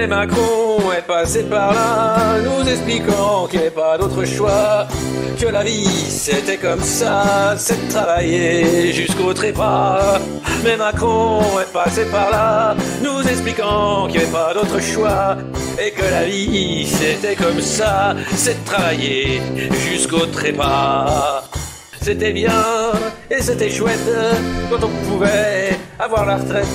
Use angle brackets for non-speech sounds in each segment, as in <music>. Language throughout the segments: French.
Mais Macron est passé par là, nous expliquant qu'il n'y avait pas d'autre choix, que la vie c'était comme ça, c'est de travailler jusqu'au trépas. Mais Macron est passé par là, nous expliquant qu'il n'y avait pas d'autre choix, et que la vie c'était comme ça, c'est de travailler jusqu'au trépas. C'était bien et c'était chouette quand on pouvait avoir la retraite,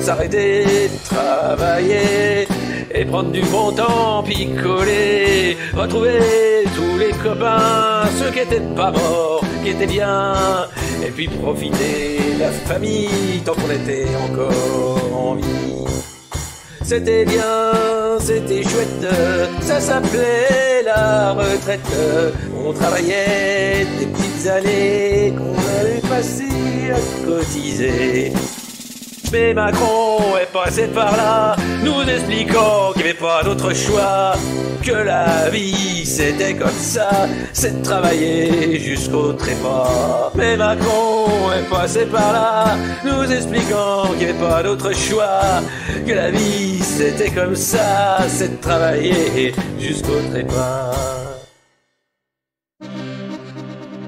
s'arrêter, travailler et prendre du bon temps, picoler, retrouver tous les copains, ceux qui étaient pas morts, qui étaient bien, et puis profiter de la famille tant qu'on était encore en vie. C'était bien, c'était chouette, ça s'appelait la retraite. On travaillait des petites années qu'on avait passées à cotiser. Mais Macron est passé par là, nous expliquant qu'il n'y avait pas d'autre choix, que la vie c'était comme ça, c'est de travailler jusqu'au trépas. Mais Macron est passé par là, nous expliquant qu'il n'y avait pas d'autre choix, que la vie c'était comme ça, c'est de travailler jusqu'au trépas.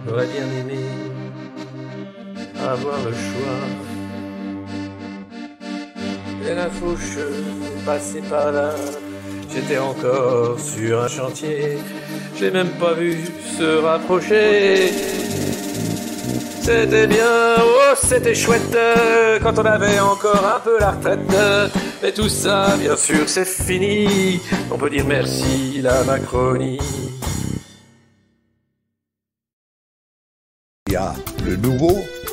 J'aurais bien aimé avoir le choix. Et la fauche passée par là. J'étais encore sur un chantier. J'ai même pas vu se rapprocher. C'était bien, oh c'était chouette quand on avait encore un peu la retraite. Mais tout ça, bien sûr, c'est fini. On peut dire merci la Macronie. Il y a le nouveau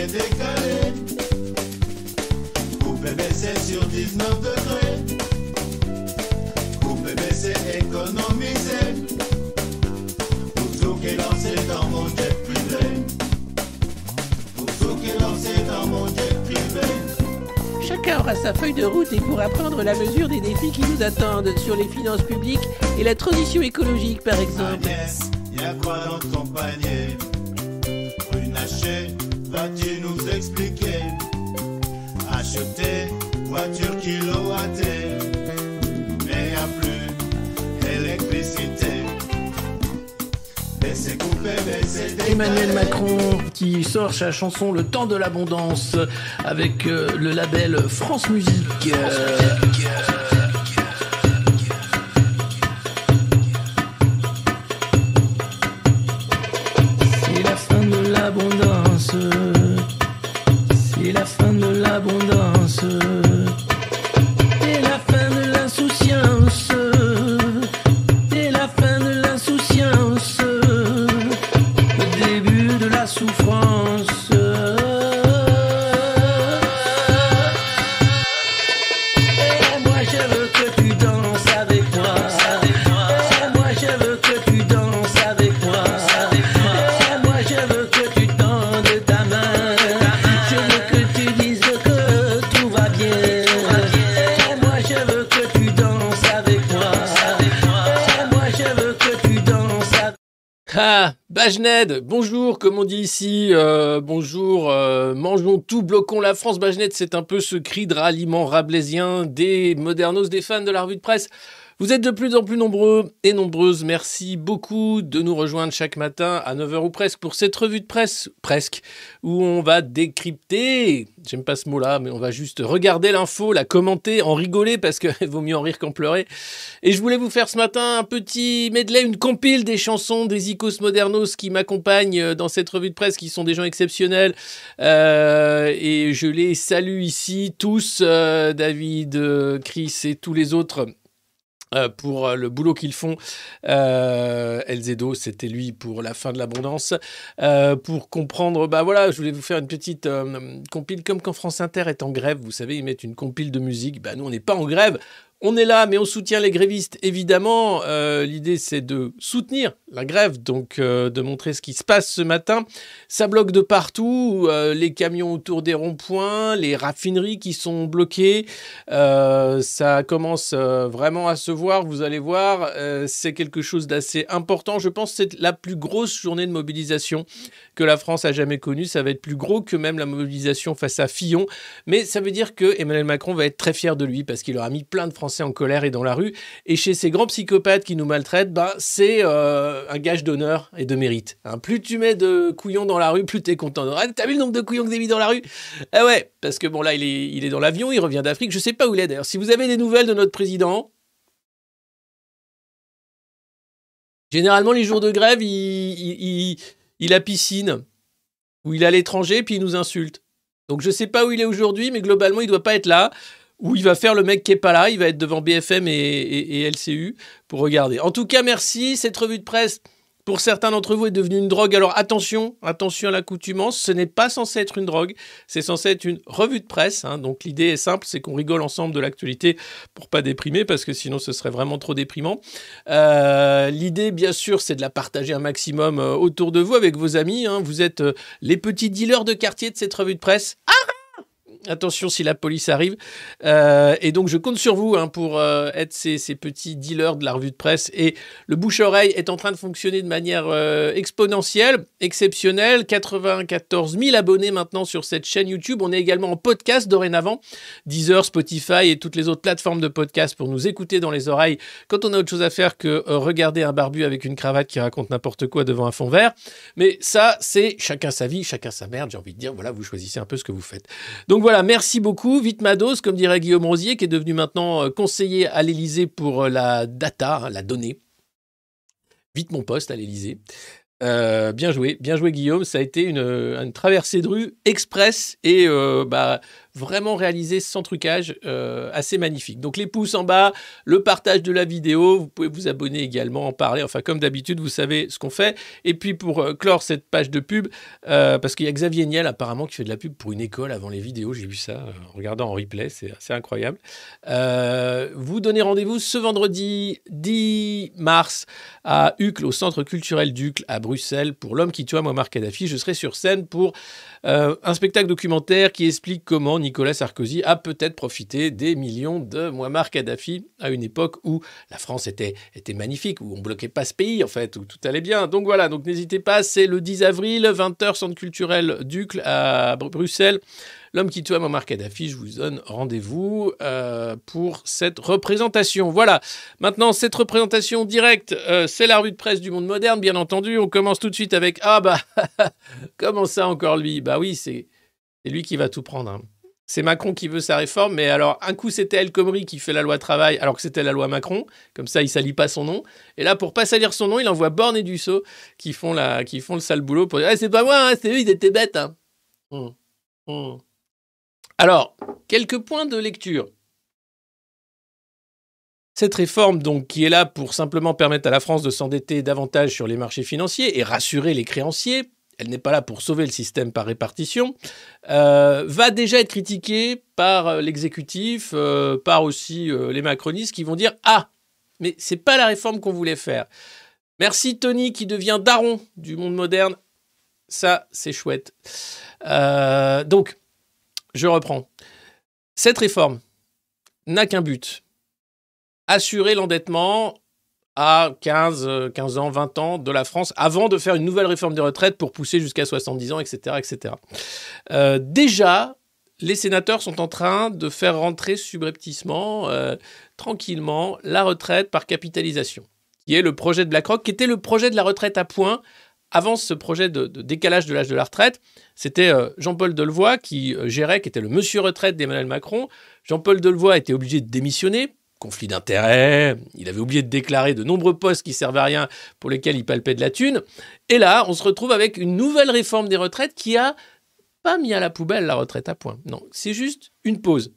Mais c'est décalé. Coupé, mais c'est sur 19 degrés. Coupé, mais c'est économisé. Pour tout qui est lancé dans mon jet privé. Pour tout qui est lancé dans mon jet privé. Chacun aura sa feuille de route et pourra prendre la mesure des défis qui nous attendent sur les finances publiques et la transition écologique par exemple. Agnès, y a quoi dans ton panier? Runacher, vas-tu nous expliquer Acheter voiture kilowattée, mais a plus électricité. Emmanuel Macron qui sort sa chanson Le temps de l'abondance avec euh, le label France Musique. C'est la fin de l'abondance. Ah, Bajned, bonjour, comme on dit ici, euh, bonjour, euh, mangeons tout, bloquons la France. Bajned, c'est un peu ce cri de ralliement rabelaisien des modernos, des fans de la revue de presse. Vous êtes de plus en plus nombreux et nombreuses. Merci beaucoup de nous rejoindre chaque matin à 9h ou presque pour cette revue de presse, presque, où on va décrypter, j'aime pas ce mot-là, mais on va juste regarder l'info, la commenter, en rigoler parce qu'il <laughs> vaut mieux en rire qu'en pleurer. Et je voulais vous faire ce matin un petit medley, une compile des chansons des Icos Modernos qui m'accompagnent dans cette revue de presse, qui sont des gens exceptionnels. Euh, et je les salue ici tous, euh, David, euh, Chris et tous les autres euh, pour euh, le boulot qu'ils font. Euh, Elzedo, c'était lui pour la fin de l'abondance. Euh, pour comprendre, bah voilà, je voulais vous faire une petite compile, comme quand France Inter est en grève, vous savez, ils mettent une compile de musique. Bah nous, on n'est pas en grève. On est là, mais on soutient les grévistes, évidemment. Euh, L'idée, c'est de soutenir la grève, donc euh, de montrer ce qui se passe ce matin. Ça bloque de partout, euh, les camions autour des ronds-points, les raffineries qui sont bloquées. Ça commence vraiment à se voir, vous allez voir. C'est quelque chose d'assez important. Je pense que c'est la plus grosse journée de mobilisation que la France a jamais connue. Ça va être plus gros que même la mobilisation face à Fillon. Mais ça veut dire que Emmanuel Macron va être très fier de lui parce qu'il aura mis plein de Français en colère et dans la rue. Et chez ces grands psychopathes qui nous maltraitent, bah, c'est euh, un gage d'honneur et de mérite. hein. Plus tu mets de couillons dans la rue, plus t'es content. Ah, T'as vu le nombre de couillons que j'ai mis dans la rue? Ah ouais, parce que bon là, il est, il est dans l'avion, il revient d'Afrique. Je sais pas où il est d'ailleurs. Si vous avez des nouvelles de notre président, généralement les jours de grève, il, il, il, a piscine ou il est à l'étranger puis il nous insulte. Donc je sais pas où il est aujourd'hui, mais globalement il doit pas être là. Ou il va faire le mec qui est pas là, il va être devant BFM et- et LCU pour regarder. En tout cas, merci. Cette revue de presse, pour certains d'entre vous, est devenue une drogue. Alors attention, attention à l'accoutumance. Ce n'est pas censé être une drogue, c'est censé être une revue de presse. hein. Donc l'idée est simple, c'est qu'on rigole ensemble de l'actualité pour pas déprimer, parce que sinon ce serait vraiment trop déprimant. Euh, l'idée, bien sûr, c'est de la partager un maximum euh, autour de vous avec vos amis. hein. Vous êtes euh, les petits dealers de quartier de cette revue de presse. Ah Attention si la police arrive. Euh, et donc je compte sur vous hein, pour euh, être ces, petits dealers de la revue de presse. Et le bouche-oreille est en train de fonctionner de manière euh, exponentielle, exceptionnelle. 94 000 abonnés maintenant sur cette chaîne YouTube. On est également en podcast dorénavant. Deezer, Spotify et toutes les autres plateformes de podcast pour nous écouter dans les oreilles quand on a autre chose à faire que regarder un barbu avec une cravate qui raconte n'importe quoi devant un fond vert. Mais ça, c'est chacun sa vie, chacun sa merde. J'ai envie de dire, voilà, vous choisissez un peu ce que vous faites. Donc voilà, merci beaucoup. Vite ma dose, comme dirait Guillaume Rosier, qui est devenu maintenant euh, conseiller à l'Élysée pour euh, la data, hein, la donnée. Vite mon poste à l'Élysée. Euh, bien joué, bien joué Guillaume. Ça a été une, traversée de rue express et bah, vraiment réalisée sans trucage, euh, assez magnifique. Donc les pouces en bas, le partage de la vidéo, vous pouvez vous abonner également, en parler. Enfin comme d'habitude, vous savez ce qu'on fait. Et puis pour euh, clore cette page de pub, euh, parce qu'il y a Xavier Niel apparemment qui fait de la pub pour une école avant les vidéos. J'ai vu ça en regardant en replay, c'est assez incroyable. Vous donnez rendez-vous ce vendredi 10 mars à Uccle, au Centre culturel d'Uccle à Bruxelles, pour L'homme qui tua Muammar Kadhafi. Je serai sur scène pour un spectacle documentaire qui explique comment Nicolas Sarkozy a peut-être profité des millions de Muammar Kadhafi à une époque où la France était, était magnifique, où on bloquait pas ce pays en fait, où tout allait bien. Donc voilà, donc n'hésitez pas, c'est le 10 avril, 20h, Centre culturel d'Uccle à Br- Bruxelles. L'homme qui tua Muammar Kadhafi, je vous donne rendez-vous euh, pour cette représentation. Voilà, maintenant cette représentation directe, euh, c'est la revue de presse du monde moderne, bien entendu. On commence tout de suite avec Ah bah, <laughs> comment ça encore lui? Bah oui, c'est lui qui va tout prendre. hein. C'est Macron qui veut sa réforme, mais alors un coup c'était El Khomri qui fait la loi travail alors que c'était la loi Macron, comme ça il salit pas son nom. Et là pour pas salir son nom, il envoie Borne et Dussault qui font, le sale boulot pour dire Ah, c'est pas moi, hein, c'est eux, ils étaient bêtes. hein. Hum, hum. Alors, quelques points de lecture. Cette réforme, donc, qui est là pour simplement permettre à la France de s'endetter davantage sur les marchés financiers et rassurer les créanciers, elle n'est pas là pour sauver le système par répartition, euh, va déjà être critiquée par euh, l'exécutif, euh, par aussi les macronistes qui vont dire Ah, mais c'est pas la réforme qu'on voulait faire. Merci Tony qui devient daron du monde moderne. Ça, c'est chouette. Donc, je reprends. Cette réforme n'a qu'un but assurer l'endettement à 15, euh, 15 ans, 20 ans de la France avant de faire une nouvelle réforme des retraites pour pousser jusqu'à 70 ans, etc. etc. Euh, déjà, les sénateurs sont en train de faire rentrer subrepticement, euh, tranquillement, la retraite par capitalisation, qui est le projet de BlackRock, qui était le projet de la retraite à points avant ce projet de, décalage de l'âge de la retraite. C'était euh, Jean-Paul Delevoye qui euh, gérait, qui était le monsieur retraite d'Emmanuel Macron. Jean-Paul Delevoye était obligé de démissionner conflit d'intérêts, il avait oublié de déclarer de nombreux postes qui servaient à rien pour lesquels il palpait de la thune. Et là, on se retrouve avec une nouvelle réforme des retraites qui a pas mis à la poubelle la retraite à point. Non, c'est juste une pause.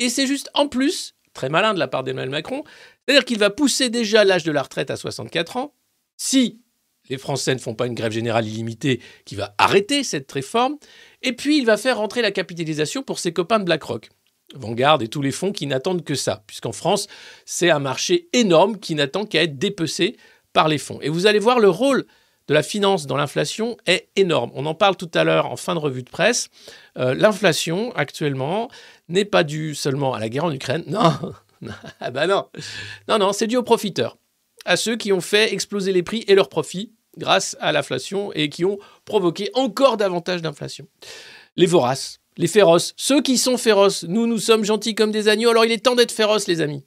Et c'est juste en plus très malin de la part d'Emmanuel Macron. C'est-à-dire qu'il va pousser déjà l'âge de la retraite à 64 ans. Si les Français ne font pas une grève générale illimitée, qui va arrêter cette réforme. Et puis, il va faire rentrer la capitalisation pour ses copains de BlackRock. Vanguard et tous les fonds qui n'attendent que ça, puisqu'en France, c'est un marché énorme qui n'attend qu'à être dépecé par les fonds. Et vous allez voir, le rôle de la finance dans l'inflation est énorme. On en parle tout à l'heure en fin de revue de presse. Euh, l'inflation, actuellement, n'est pas due seulement à la guerre en Ukraine. Non, <laughs> ah bah non. Non, non, c'est dû aux profiteurs. À ceux qui ont fait exploser les prix et leurs profits grâce à l'inflation et qui ont provoqué encore davantage d'inflation. Les voraces, les féroces, ceux qui sont féroces. Nous, nous sommes gentils comme des agneaux, alors il est temps d'être féroces, les amis.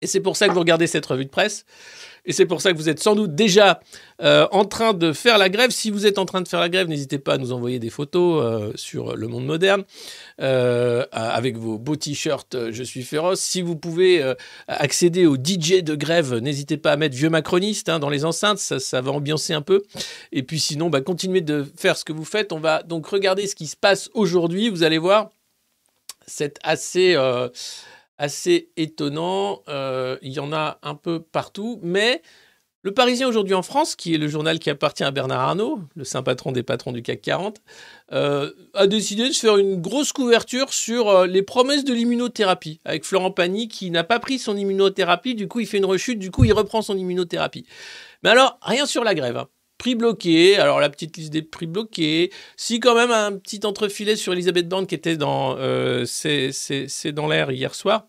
Et c'est pour ça que vous regardez cette revue de presse. Et c'est pour ça que vous êtes sans doute déjà euh, en train de faire la grève. Si vous êtes en train de faire la grève, n'hésitez pas à nous envoyer des photos euh, sur le monde moderne euh, avec vos beaux t-shirts Je suis féroce. Si vous pouvez accéder au DJ de grève, n'hésitez pas à mettre vieux macroniste hein, dans les enceintes, ça, va ambiancer un peu. Et puis sinon, bah, continuez de faire ce que vous faites. On va donc regarder ce qui se passe aujourd'hui. Vous allez voir, c'est assez assez étonnant. Euh, il y en a un peu partout, mais le Parisien aujourd'hui en France, qui est le journal qui appartient à Bernard Arnault, le saint patron des patrons du CAC 40, euh, a décidé de faire une grosse couverture sur euh, les promesses de l'immunothérapie, avec Florent Pagny qui n'a pas pris son immunothérapie, du coup il fait une rechute, du coup il reprend son immunothérapie. Mais alors, rien sur la grève. Hein. Prix bloqué, alors la petite liste des prix bloqués. Si quand même un petit entrefilet sur Elisabeth Borne qui était dans euh, C'est dans l'air hier soir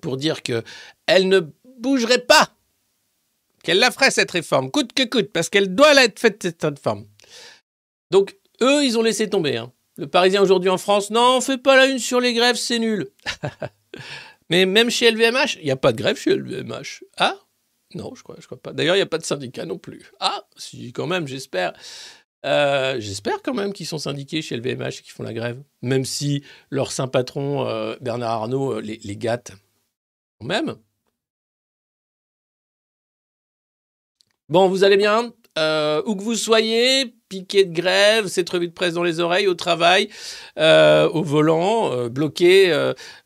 pour dire que elle ne bougerait pas, qu'elle la ferait cette réforme, coûte que coûte, parce qu'elle doit être faite cette réforme. Donc eux, ils ont laissé tomber. Hein. Le Parisien aujourd'hui en France, non, on fait pas la une sur les grèves, c'est nul. <laughs> Mais même chez LVMH, il n'y a pas de grève chez LVMH. Ah non, je crois, je crois pas. D'ailleurs, il n'y a pas de syndicat non plus. Ah, si, quand même, j'espère. Euh, j'espère quand même qu'ils sont syndiqués chez LVMH et qu'ils font la grève. Même si leur saint patron, euh, Bernard Arnault, euh, les, les gâte. Quand même. Bon, vous allez bien? Où que vous soyez, piqué de grève, cette revue de presse dans les oreilles, au travail, euh, au volant, euh, bloqué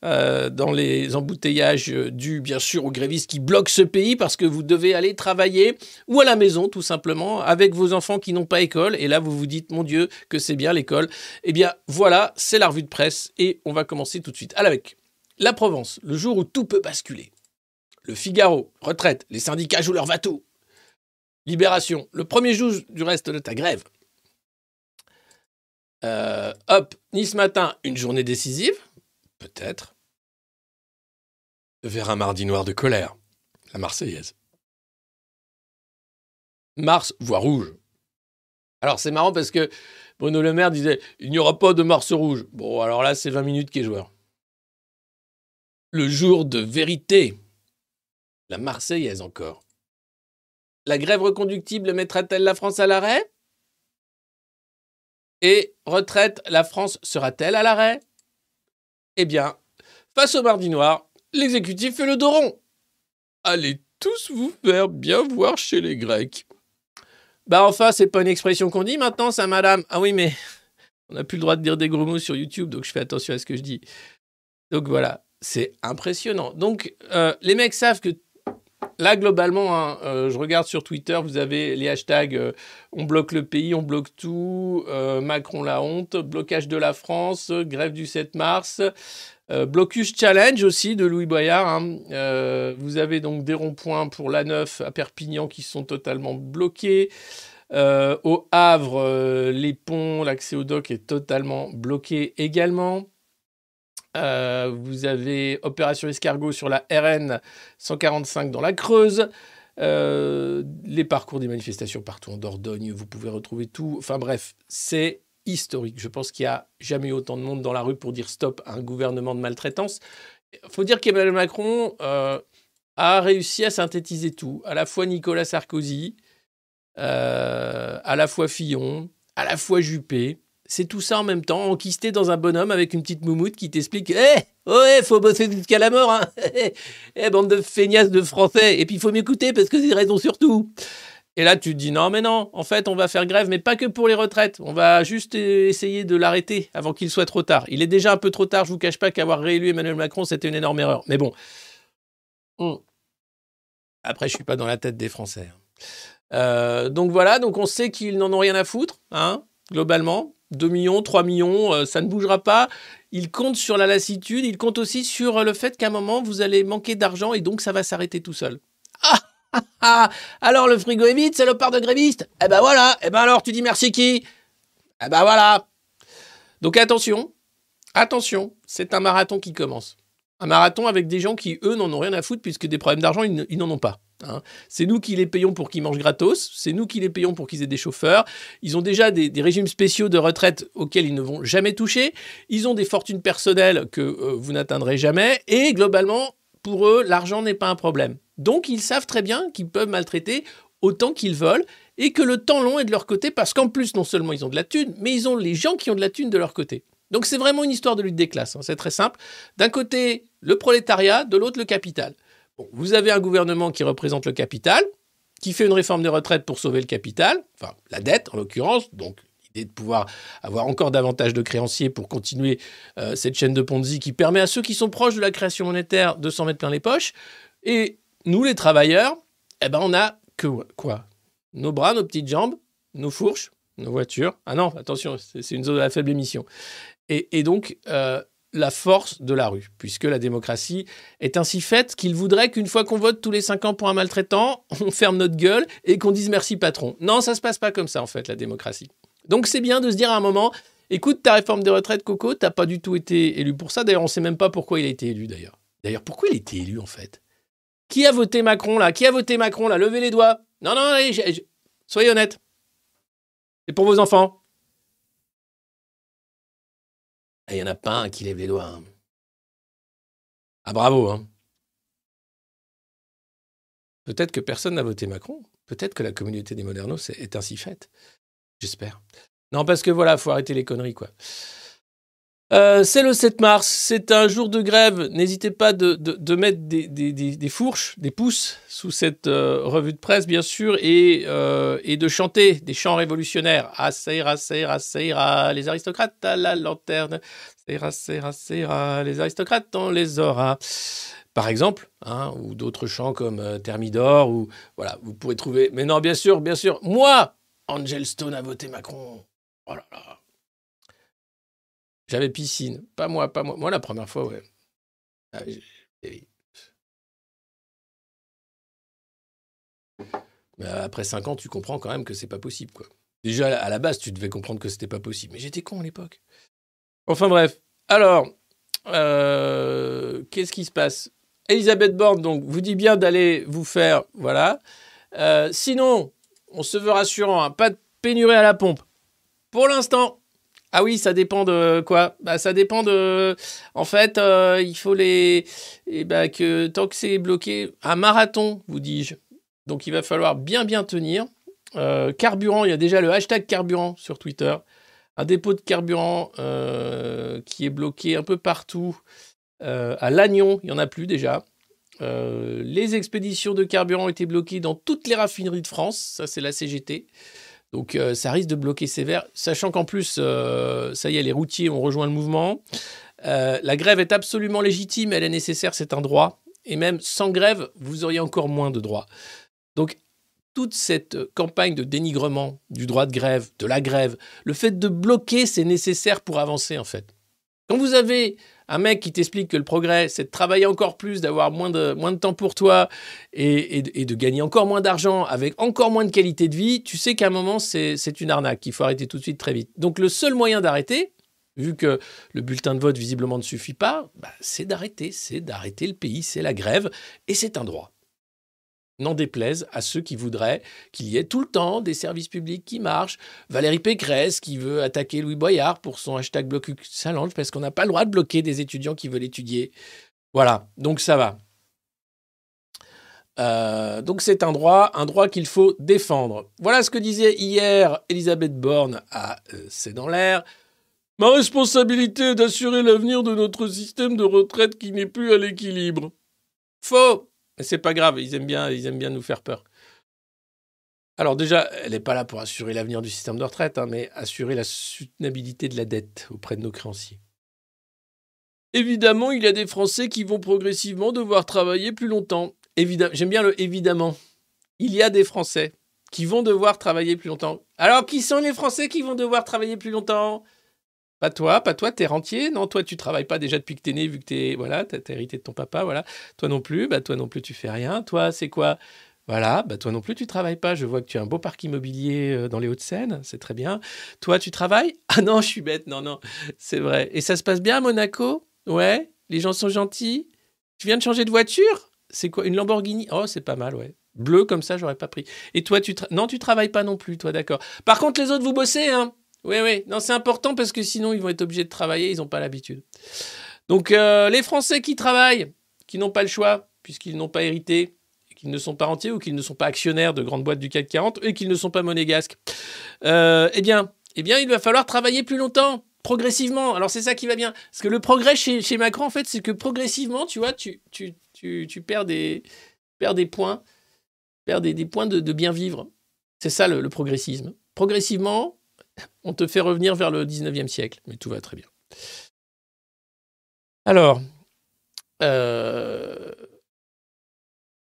euh, dans les embouteillages dus bien sûr aux grévistes qui bloquent ce pays parce que vous devez aller travailler ou à la maison tout simplement avec vos enfants qui n'ont pas école et là vous vous dites mon Dieu que c'est bien l'école. Eh bien voilà, c'est la revue de presse et on va commencer tout de suite. avec la Provence, le jour où tout peut basculer. Le Figaro, retraite, les syndicats jouent leur va-tout. Libération, le premier jour du reste de ta grève. Euh, hop, Nice matin, une journée décisive Peut-être. Vers un mardi noir de colère, la Marseillaise. Mars, voie rouge. Alors c'est marrant parce que Bruno Le Maire disait il n'y aura pas de Mars rouge. Bon, alors là, c'est 20 minutes qui est joueur. Le jour de vérité. La Marseillaise encore. La grève reconductible mettra-t-elle la France à l'arrêt? Et retraite, la France sera-t-elle à l'arrêt? Eh bien, face au mardi noir, l'exécutif fait le dos. Allez tous vous faire bien voir chez les Grecs. Bah enfin, c'est pas une expression qu'on dit maintenant, ça, madame. Ah oui, mais <laughs> on n'a plus le droit de dire des gros mots sur YouTube, donc je fais attention à ce que je dis. Donc voilà, c'est impressionnant. Donc euh, les mecs savent que là, globalement, hein, euh, je regarde sur Twitter, vous avez les hashtags euh, on bloque le pays, on bloque tout, euh, Macron la honte, blocage de la France, grève du 7 mars. blocus challenge aussi de Louis Boyard. Hein. vous avez donc des ronds-points pour la 9 à Perpignan qui sont totalement bloqués. au Havre, les ponts, l'accès au dock est totalement bloqué également. Euh, vous avez Opération Escargot sur la RN 145 dans la Creuse. Euh, les parcours des manifestations partout en Dordogne, vous pouvez retrouver tout. Enfin bref, c'est historique. Je pense qu'il n'y a jamais eu autant de monde dans la rue pour dire stop à un gouvernement de maltraitance. Il faut dire qu'Emmanuel Macron euh, a réussi à synthétiser tout. À la fois Nicolas Sarkozy, à la fois Fillon, à la fois Juppé c'est tout ça en même temps, enquisté dans un bonhomme avec une petite moumoute qui t'explique Eh, ouais, faut bosser jusqu'à la mort, hein <laughs> Eh, bande de feignasses de français Et puis il faut m'écouter parce que c'est raison surtout Et là, tu te dis non, mais non, en fait, on va faire grève, mais pas que pour les retraites. On va juste essayer de l'arrêter avant qu'il soit trop tard. Il est déjà un peu trop tard, je vous cache pas qu'avoir réélu Emmanuel Macron, c'était une énorme erreur. Mais bon. Hmm. Après, je suis pas dans la tête des Français. Euh, donc voilà, donc on sait qu'ils n'en ont rien à foutre, hein, globalement. 2 millions, 3 millions, euh, ça ne bougera pas. Ils comptent sur la lassitude, ils comptent aussi sur le fait qu'à un moment, vous allez manquer d'argent et donc ça va s'arrêter tout seul. Ah ah, alors le frigo est vide, c'est le part de gréviste Eh ben voilà, eh ben alors tu dis merci qui? Eh ben voilà. Donc attention, attention, c'est un marathon qui commence. Un marathon avec des gens qui, eux, n'en ont rien à foutre puisque des problèmes d'argent, ils n'en ont pas. Hein. C'est nous qui les payons pour qu'ils mangent gratos, c'est nous qui les payons pour qu'ils aient des chauffeurs. Ils ont déjà des, régimes spéciaux de retraite auxquels ils ne vont jamais toucher. Ils ont des fortunes personnelles que euh, vous n'atteindrez jamais. Et globalement, pour eux, l'argent n'est pas un problème. Donc ils savent très bien qu'ils peuvent maltraiter autant qu'ils veulent et que le temps long est de leur côté parce qu'en plus, non seulement ils ont de la thune, mais ils ont les gens qui ont de la thune de leur côté. Donc c'est vraiment une histoire de lutte des classes, hein, c'est très simple. D'un côté, le prolétariat, de l'autre, le capital. Vous avez un gouvernement qui représente le capital, qui fait une réforme des retraites pour sauver le capital, enfin la dette en l'occurrence, donc l'idée de pouvoir avoir encore davantage de créanciers pour continuer euh, cette chaîne de Ponzi qui permet à ceux qui sont proches de la création monétaire de s'en mettre plein les poches. Et nous, les travailleurs, eh ben, on a que quoi? Nos bras, nos petites jambes, nos fourches, nos voitures. Ah non, attention, c'est une zone à faible émission. Et, et donc, euh, la force de la rue, puisque la démocratie est ainsi faite qu'il voudrait qu'une fois qu'on vote tous les cinq ans pour un maltraitant, <laughs> on ferme notre gueule et qu'on dise merci patron. Non, ça se passe pas comme ça, en fait, la démocratie. Donc c'est bien de se dire à un moment, écoute, ta réforme des retraites, Coco, t'as pas du tout été élu pour ça. D'ailleurs, on sait même pas pourquoi il a été élu, d'ailleurs. D'ailleurs, pourquoi il a été élu, en fait? Qui a voté Macron, là? Qui a voté Macron, là? Levez les doigts. Non, non, allez, soyez honnête. C'est pour vos enfants. Il n'y en a pas un qui lève les doigts. hein. Ah bravo. Hein. Peut-être que personne n'a voté Macron. Peut-être que la communauté des modernos est, ainsi faite. J'espère. Non, parce que voilà, faut arrêter les conneries, quoi. Euh, c'est le 7 mars, c'est un jour de grève. N'hésitez pas de, de- mettre des, des- fourches, des pouces sous cette euh, revue de presse, bien sûr, et, euh, et de chanter des chants révolutionnaires. Ah, ça ira, ça les aristocrates à la lanterne. Ça ira, ça ira, les aristocrates, on les aura. Par exemple, hein, ou d'autres chants comme Thermidor, ou voilà, vous pourrez trouver. Mais non, bien sûr, bien sûr, moi, Angel Stone a voté Macron. Oh là là. J'avais piscine. Pas moi, pas moi. Moi, la première fois, ouais. Ah, Mais après 5 ans, tu comprends quand même que c'est pas possible, quoi. Déjà, à la base, tu devais comprendre que c'était pas possible. Mais j'étais con à l'époque. Enfin bref. Alors, euh, qu'est-ce qui se passe? Elisabeth Borne, donc, vous dit bien d'aller vous faire, voilà. Euh, sinon, on se veut rassurant, hein, pas de pénurie à la pompe. Pour l'instant. Ah oui, ça dépend de quoi? Bah ça dépend de. En fait, euh, il faut les. Et bah que tant que c'est bloqué, un marathon, vous dis-je. Donc il va falloir bien bien tenir. Euh, carburant, il y a déjà le hashtag carburant sur Twitter. Un dépôt de carburant euh, qui est bloqué un peu partout. À Lannion, il n'y en a plus déjà. Les expéditions de carburant été bloquées dans toutes les raffineries de France. Ça, c'est la CGT. Donc euh, ça risque de bloquer sévère, sachant qu'en plus, euh, ça y est, les routiers ont rejoint le mouvement. Euh, la grève est absolument légitime, elle est nécessaire, c'est un droit. Et même sans grève, vous auriez encore moins de droits. Donc toute cette campagne de dénigrement du droit de grève, de la grève, le fait de bloquer, c'est nécessaire pour avancer en fait. Quand vous avez un mec qui t'explique que le progrès, c'est de travailler encore plus, d'avoir moins de, moins de temps pour toi et, de gagner encore moins d'argent avec encore moins de qualité de vie, tu sais qu'à un moment, c'est une arnaque qu'il faut arrêter tout de suite très vite. Donc le seul moyen d'arrêter, vu que le bulletin de vote visiblement ne suffit pas, bah, c'est d'arrêter, c'est d'arrêter le pays, c'est la grève, et c'est un droit. N'en déplaise à ceux qui voudraient qu'il y ait tout le temps des services publics qui marchent. Valérie Pécresse qui veut attaquer Louis Boyard pour son hashtag blocus Salange parce qu'on n'a pas le droit de bloquer des étudiants qui veulent étudier. Voilà, donc ça va. Euh, donc c'est un droit, un droit qu'il faut défendre. Voilà ce que disait hier Elisabeth Borne à euh, C'est dans l'air. Ma responsabilité est d'assurer l'avenir de notre système de retraite qui n'est plus à l'équilibre. Faux. C'est pas grave, ils aiment bien, ils aiment bien nous faire peur. Alors déjà, elle n'est pas là pour assurer l'avenir du système de retraite, hein, mais assurer la soutenabilité de la dette auprès de nos créanciers. Évidemment, il y a des Français qui vont progressivement devoir travailler plus longtemps. J'aime bien le évidemment. Il y a des Français qui vont devoir travailler plus longtemps. Alors, qui sont les Français qui vont devoir travailler plus longtemps? Pas toi, pas toi, t'es rentier. Non, toi, tu travailles pas déjà depuis que t'es né, vu que t'es, voilà, t'as hérité de ton papa, voilà. Toi non plus, bah toi non plus, tu fais rien. Toi, c'est quoi? Voilà, bah toi non plus, tu travailles pas. Je vois que tu as un beau parc immobilier euh, dans les Hauts-de-Seine, c'est très bien. Toi, tu travailles? <laughs> Ah non, je suis bête, non, non, c'est vrai. Et ça se passe bien à Monaco? Ouais Les gens sont gentils? Tu viens de changer de voiture? C'est quoi Une Lamborghini? Oh, c'est pas mal, ouais. Bleu comme ça, j'aurais pas pris. Et toi, tu non, tu travailles pas non plus, toi, d'accord. Par contre, les autres, vous bossez, hein? Oui, oui. Non, c'est important parce que sinon, ils vont être obligés de travailler. Ils n'ont pas l'habitude. Donc, euh, les Français qui travaillent, qui n'ont pas le choix, puisqu'ils n'ont pas hérité, qu'ils ne sont pas rentiers ou qu'ils ne sont pas actionnaires de grandes boîtes du CAC 40 et qu'ils ne sont pas monégasques, euh, eh bien, eh bien, il va falloir travailler plus longtemps. Progressivement. Alors c'est ça qui va bien. Parce que le progrès chez, Macron, en fait, c'est que progressivement, tu vois, tu, tu, tu, tu perds, des, perds des points, perds des, des points de, bien vivre. C'est ça le progressisme. Progressivement, on te fait revenir vers le 19e siècle. Mais tout va très bien. Alors, euh,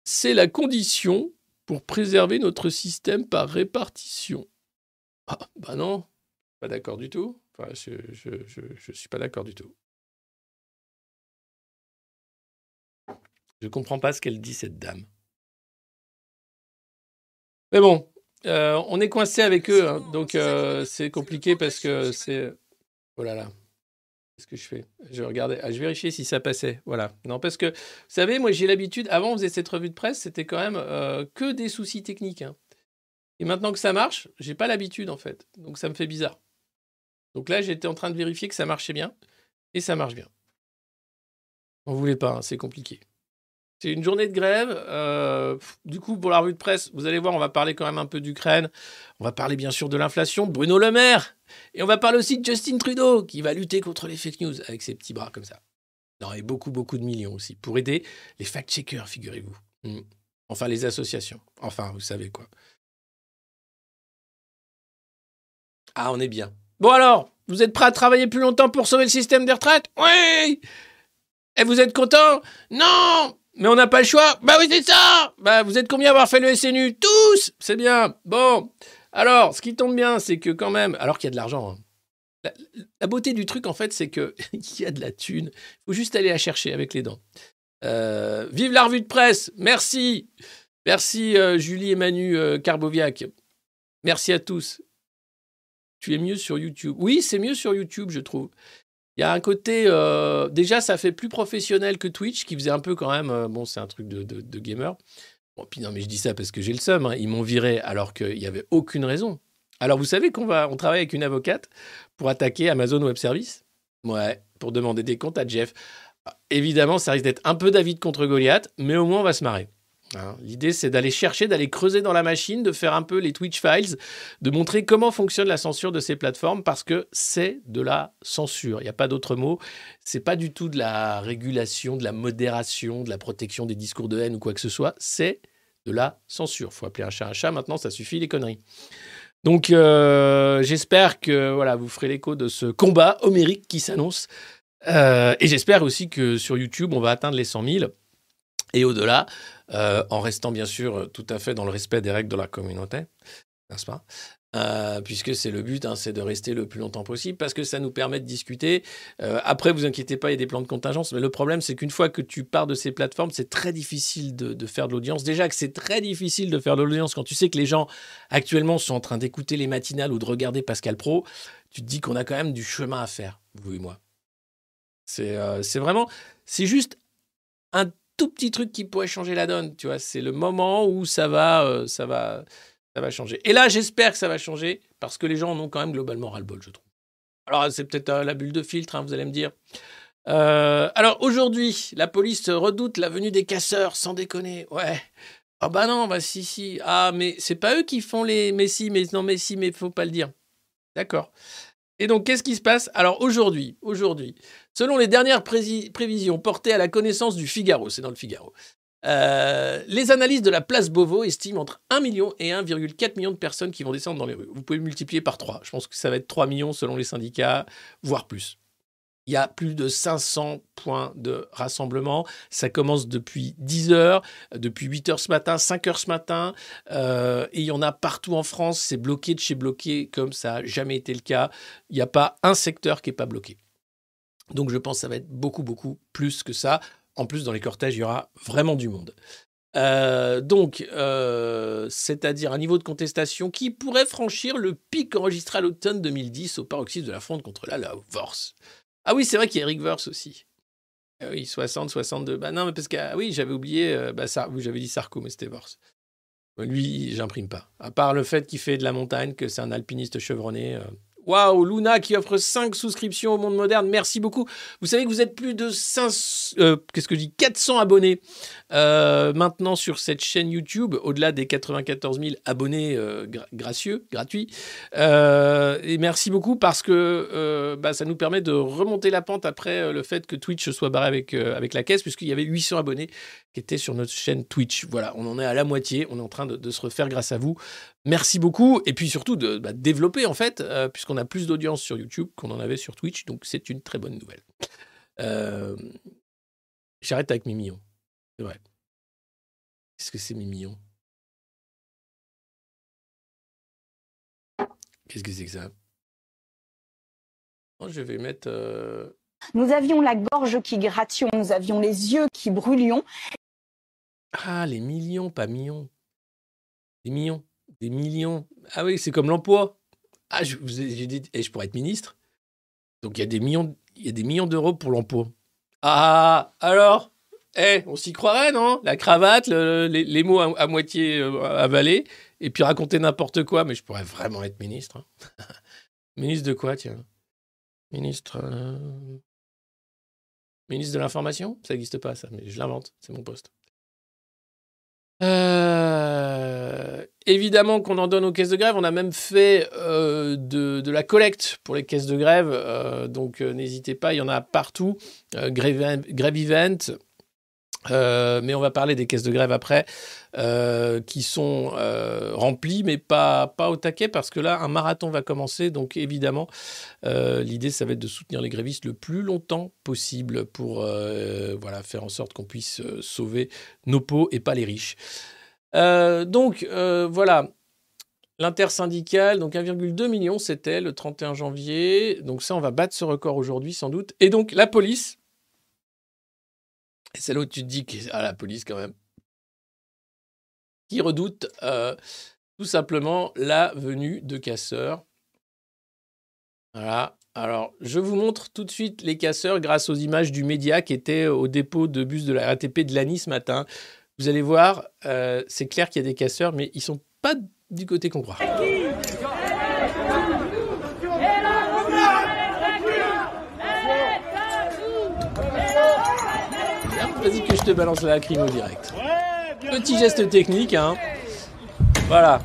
c'est la condition pour préserver notre système par répartition. Ah, bah non, pas d'accord du tout. Je, je suis pas d'accord du tout. Je comprends pas ce qu'elle dit, cette dame. Mais bon, euh, on est coincé avec eux, hein, donc euh, c'est compliqué parce que c'est. Oh là là. Qu'est-ce que je fais? Je regardais, ah, je vérifiais si ça passait. Voilà. Non, parce que, vous savez, moi j'ai l'habitude, avant on faisait cette revue de presse, c'était quand même euh, que des soucis techniques. hein. Et maintenant que ça marche, j'ai pas l'habitude en fait. Donc ça me fait bizarre. Donc là, j'étais en train de vérifier que ça marchait bien. Et ça marche bien. On voulait pas, hein, c'est compliqué. C'est une journée de grève. euh, du coup, pour la revue de presse, vous allez voir, on va parler quand même un peu d'Ukraine. On va parler bien sûr de l'inflation, Bruno Le Maire. Et on va parler aussi de Justin Trudeau, qui va lutter contre les fake news avec ses petits bras comme ça. Non, et beaucoup, beaucoup de millions aussi, pour aider les fact-checkers, figurez-vous. Mm. Enfin, les associations. Enfin, vous savez quoi. Ah, on est bien. Bon alors, vous êtes prêts à travailler plus longtemps pour sauver le système des retraites? Oui Et vous êtes content Non Mais on n'a pas le choix Bah oui, c'est ça Bah vous êtes combien à avoir fait le SNU Tous C'est bien. Bon. Alors, ce qui tombe bien, c'est que quand même, alors qu'il y a de l'argent, hein, la, beauté du truc, en fait, c'est qu'il <laughs> y a de la thune. Il faut juste aller la chercher avec les dents. Euh, vive la revue de presse Merci Merci euh, Julie et Manu euh, Carboviac. Merci à tous. Tu es mieux sur YouTube. Oui, c'est mieux sur YouTube, je trouve. Il y a un côté. euh, déjà, ça fait plus professionnel que Twitch, qui faisait un peu quand même. euh, bon, c'est un truc de, de, gamer. Bon, puis non, mais je dis ça parce que j'ai le seum. hein. Ils m'ont viré alors qu'il n'y avait aucune raison. Alors, vous savez qu'on va, on travaille avec une avocate pour attaquer Amazon Web Service? Ouais, pour demander des comptes à Jeff. Ah, Évidemment, ça risque d'être un peu David contre Goliath, mais au moins, on va se marrer. Hein, L'idée, c'est d'aller chercher, d'aller creuser dans la machine, de faire un peu les Twitch files, de montrer comment fonctionne la censure de ces plateformes, parce que c'est de la censure. Il n'y a pas d'autre mot. C'est pas du tout de la régulation, de la modération, de la protection des discours de haine ou quoi que ce soit. C'est de la censure. faut appeler un chat un chat. Maintenant, ça suffit les conneries. Donc, euh, j'espère que voilà, vous ferez l'écho de ce combat homérique qui s'annonce. Euh, et j'espère aussi que sur YouTube, on va atteindre les 100 000 et au-delà, euh, en restant bien sûr tout à fait dans le respect des règles de la communauté, n'est-ce pas? Euh, puisque c'est le but, hein, c'est de rester le plus longtemps possible, parce que ça nous permet de discuter. Euh, après, vous inquiétez pas, il y a des plans de contingence, mais le problème, c'est qu'une fois que tu pars de ces plateformes, c'est très difficile de, faire de l'audience. Déjà que c'est très difficile de faire de l'audience quand tu sais que les gens actuellement sont en train d'écouter les matinales ou de regarder Pascal Pro, tu te dis qu'on a quand même du chemin à faire, vous et moi. C'est euh, vraiment, c'est juste un tout petit truc qui pourrait changer la donne, tu vois. C'est le moment où ça va, euh, ça va, ça va changer. Et là, j'espère que ça va changer parce que les gens en ont quand même globalement ras-le-bol, je trouve. Alors, c'est peut-être euh, la bulle de filtre, hein, vous allez me dire. Euh, alors, aujourd'hui, la police redoute la venue des casseurs, sans déconner. Ouais. Ah bah non, bah si, si. Ah, mais c'est pas eux qui font les... Mais si, mais non, mais mais faut pas le dire. D'accord. Et donc, qu'est-ce qui se passe? Alors, aujourd'hui, selon les dernières prévisions portées à la connaissance du Figaro, c'est dans le Figaro, Euh, les analyses de la place Beauvau estiment entre 1 million et 1,4 million de personnes qui vont descendre dans les rues. Vous pouvez multiplier par 3. Je pense que ça va être 3 millions selon les syndicats, voire plus. Il y a plus de 500 points de rassemblement. Ça commence depuis 10 heures, depuis 8 heures ce matin, 5 heures ce matin. euh, et il y en a partout en France. C'est bloqué de chez bloqué, comme ça n'a jamais été le cas. Il n'y a pas un secteur qui n'est pas bloqué. Donc je pense que ça va être beaucoup, beaucoup plus que ça. En plus, dans les cortèges, il y aura vraiment du monde. Euh, donc, euh, c'est-à-dire un niveau de contestation qui pourrait franchir le pic enregistré à l'automne 2010 au paroxysme de la fronde contre la Vorse. Ah oui, c'est vrai qu'il y a Eric Verse aussi. Ah oui, 60, 62. Bah non, mais parce que, ah oui, j'avais oublié, euh, bah, Sar- oui, j'avais dit Sarko, mais c'était Vorse. Lui, j'imprime pas. À part le fait qu'il fait de la montagne, que c'est un alpiniste chevronné. euh. Waouh, Luna qui offre 5 souscriptions au monde moderne. Merci beaucoup. Vous savez que vous êtes plus de 500, euh, qu'est-ce que je dis, 400 abonnés euh, maintenant sur cette chaîne YouTube, au-delà des 94 000 abonnés euh, gra- gracieux, gratuits. Euh, et merci beaucoup parce que bah, ça nous permet de remonter la pente après le fait que Twitch soit barré avec, avec la caisse, puisqu'il y avait 800 abonnés qui étaient sur notre chaîne Twitch. Voilà, on en est à la moitié, on est en train de, se refaire grâce à vous. Merci beaucoup, et puis surtout de bah, développer en fait, puisqu'on a plus d'audience sur YouTube qu'on en avait sur Twitch, donc c'est une très bonne nouvelle. J'arrête avec mes millions, c'est vrai. Qu'est-ce que c'est mes millions Qu'est-ce que c'est que ça? Oh, Je vais mettre. euh, Nous avions la gorge qui gratillon, nous avions les yeux qui brûlions. Ah, les millions, pas millions. Des millions. Des millions. Ah oui, c'est comme l'emploi. Ah, je, vous ai- j'ai dit, et je pourrais être ministre? Donc il y a des millions, il y a des millions d'euros pour l'emploi. Ah, alors? Eh, on s'y croirait, non? La cravate, le- les, mots à, moitié euh, avalés, et puis raconter n'importe quoi, mais je pourrais vraiment être ministre. hein. <laughs> ministre de quoi, tiens? Ministre. euh, Ministre de l'information? Ça n'existe pas, ça, mais je l'invente, c'est mon poste. Euh, évidemment qu'on en donne aux caisses de grève. On a même fait de, la collecte pour les caisses de grève. donc n'hésitez pas, il y en a partout. Grève event. Euh, mais on va parler des caisses de grève après, euh, qui sont euh, remplies, mais pas, pas au taquet, parce que là, un marathon va commencer. Donc évidemment, l'idée, ça va être de soutenir les grévistes le plus longtemps possible pour voilà, faire en sorte qu'on puisse sauver nos pots et pas les riches. Donc voilà, l'intersyndicale, donc 1,2 million, c'était le 31 janvier. Donc ça, on va battre ce record aujourd'hui sans doute. Et donc la police, c'est là où tu te dis que ah, la police quand même, qui redoute euh, tout simplement la venue de casseurs. Voilà. Alors, je vous montre tout de suite les casseurs grâce aux images du média qui étaient au dépôt de bus de la RATP de Lani ce matin. Vous allez voir, euh, c'est clair qu'il y a des casseurs, mais ils sont pas du côté qu'on croit. Vas-y que je te balance la lacrymo direct. Petit geste technique, hein. Voilà.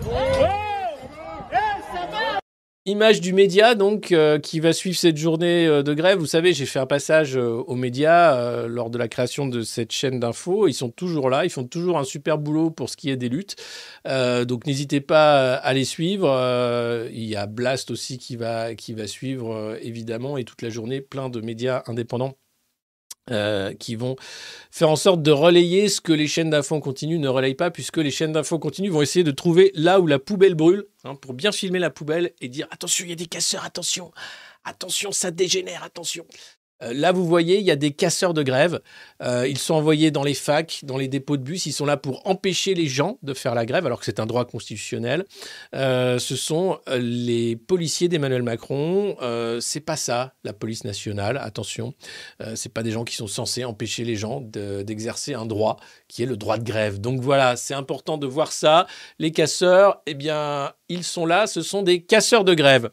Image du média, donc, euh, qui va suivre cette journée euh, de grève. Vous savez, j'ai fait un passage euh, aux médias lors de la création de cette chaîne d'infos. Ils sont toujours là, ils font toujours un super boulot pour ce qui est des luttes. Donc, n'hésitez pas à les suivre. Il y a Blast aussi qui va, qui va suivre, évidemment, et toute la journée, plein de médias indépendants euh, qui vont faire en sorte de relayer ce que les chaînes d'infos en continu ne relayent pas, puisque les chaînes d'infos en continu vont essayer de trouver là où la poubelle brûle, hein, pour bien filmer la poubelle et dire attention, il y a des casseurs, attention, attention, ça dégénère, attention. Euh, là, vous voyez, il y a des casseurs de grève. Euh, ils sont envoyés dans les facs, dans les dépôts de bus. Ils sont là pour empêcher les gens de faire la grève, alors que c'est un droit constitutionnel. Euh, ce sont les policiers d'Emmanuel Macron. Euh, c'est pas ça, la police nationale. Attention, c'est pas des gens qui sont censés empêcher les gens de- d'exercer un droit qui est le droit de grève. Donc voilà, c'est important de voir ça. Les casseurs, eh bien, ils sont là. Ce sont des casseurs de grève.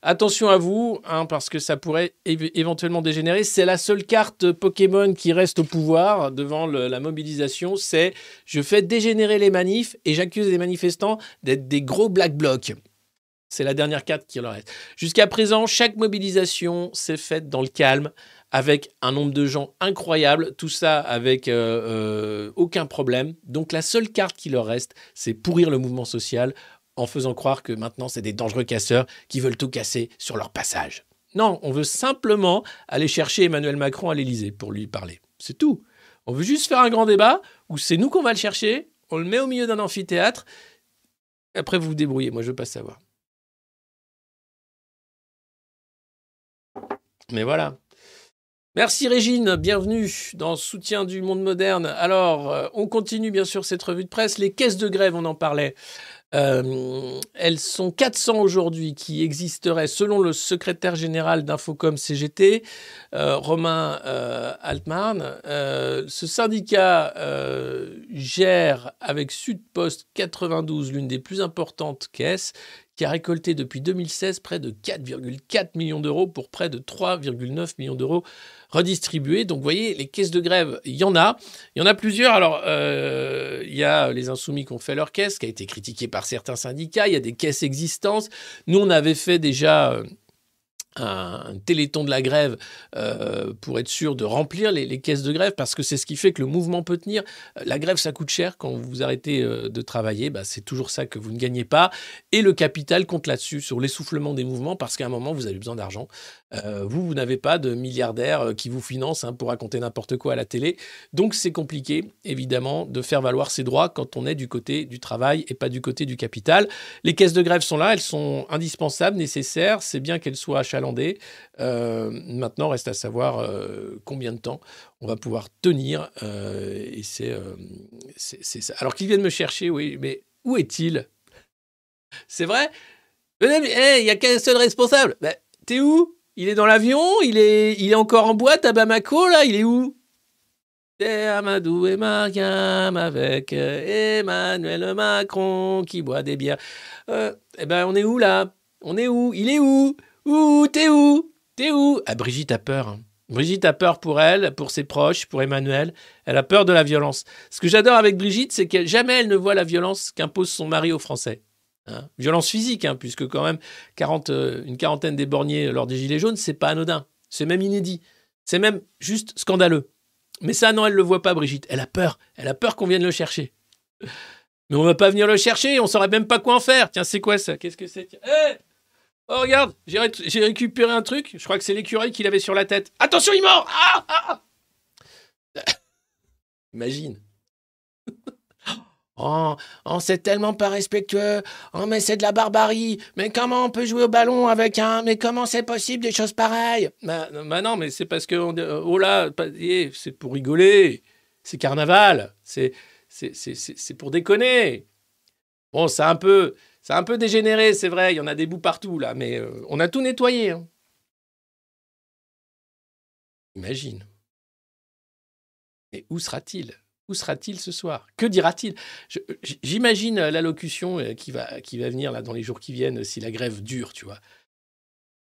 Attention à vous, hein, parce que ça pourrait éve- éventuellement dégénérer. C'est la seule carte Pokémon qui reste au pouvoir devant la mobilisation. C'est je fais dégénérer les manifs et j'accuse les manifestants d'être des gros black blocs. C'est la dernière carte qui leur reste. Jusqu'à présent, chaque mobilisation s'est faite dans le calme, avec un nombre de gens incroyable, tout ça avec euh, euh, aucun problème. Donc la seule carte qui leur reste, c'est pourrir le mouvement social en faisant croire que maintenant c'est des dangereux casseurs qui veulent tout casser sur leur passage. Non, on veut simplement aller chercher Emmanuel Macron à l'Élysée pour lui parler. C'est tout. On veut juste faire un grand débat où c'est nous qu'on va le chercher, on le met au milieu d'un amphithéâtre. Après, vous vous débrouillez. Moi, je veux pas savoir. Mais voilà. Merci Régine, bienvenue dans Soutien du monde moderne. Alors, euh, on continue bien sûr cette revue de presse. Les caisses de grève, on en parlait. Euh, elles sont 400 aujourd'hui qui existeraient selon le secrétaire général d'Infocom CGT, euh, Romain euh, Altmarn. Ce syndicat gère avec Sudpost 92 l'une des plus importantes caisses qui a récolté depuis 2016 près de 4,4 millions d'euros pour près de 3,9 millions d'euros redistribués. Donc vous voyez, les caisses de grève, il y en a. Il y en a plusieurs. Alors, euh, il y a les insoumis qui ont fait leur caisse, qui a été critiquée par certains syndicats. Il y a des caisses existantes. Nous, on avait fait déjà... euh, un téléthon de la grève euh, pour être sûr de remplir les, caisses de grève parce que c'est ce qui fait que le mouvement peut tenir. La grève, ça coûte cher quand vous arrêtez euh, de travailler. Bah, c'est toujours ça que vous ne gagnez pas. Et le capital compte là-dessus, sur l'essoufflement des mouvements parce qu'à un moment, vous avez besoin d'argent. Euh, vous, vous n'avez pas de milliardaires euh, qui vous financent hein, pour raconter n'importe quoi à la télé. Donc, c'est compliqué, évidemment, de faire valoir ses droits quand on est du côté du travail et pas du côté du capital. Les caisses de grève sont là, elles sont indispensables, nécessaires. C'est bien qu'elles soient achalandées. Euh, maintenant, reste à savoir combien de temps on va pouvoir tenir. et c'est ça. Alors qu'ils viennent me chercher, oui, mais où est-il? C'est vrai? Il y a qu'un seul responsable. Ben, T'es où? Il est dans l'avion il est, il est encore en boîte à Bamako, là Il est où? C'est Amadou et Mariam avec euh, Emmanuel Macron qui boit des bières. Euh, eh ben, on est où là? On est où? Il est où? Où? T'es où? T'es où? Ah, Brigitte a peur. hein. Brigitte a peur pour elle, pour ses proches, pour Emmanuel. Elle a peur de la violence. Ce que j'adore avec Brigitte, c'est que jamais elle ne voit la violence qu'impose son mari aux Français. Hein. violence physique, hein, puisque quand même 40, euh, une quarantaine d'éborgnés lors des Gilets jaunes, c'est pas anodin. C'est même inédit. C'est même juste scandaleux. Mais ça, non, elle le voit pas, Brigitte. Elle a peur. Elle a peur qu'on vienne le chercher. Mais on va pas venir le chercher, on saurait même pas quoi en faire. Tiens, c'est quoi ça? Qu'est-ce que c'est? Oh, regarde, j'ai ré- j'ai récupéré un truc. Je crois que c'est l'écureuil qu'il avait sur la tête. Attention, il mord ah, ah <laughs> Imagine. Oh, oh c'est tellement pas respectueux. Oh, mais c'est de la barbarie. Mais comment on peut jouer au ballon avec un. Mais comment c'est possible des choses pareilles? Bah, bah non, mais c'est parce que. oh là, eh, c'est pour rigoler. C'est carnaval. C'est pour déconner. Bon, c'est un peu. Un peu dégénéré, c'est vrai. Il y en a des bouts partout, là. Mais euh, on a tout nettoyé. hein. Imagine. Mais où sera-t-il? Où sera-t-il ce soir? Que dira-t-il? J'imagine l'allocution euh, qui va, venir là dans les jours qui viennent si la grève dure, tu vois.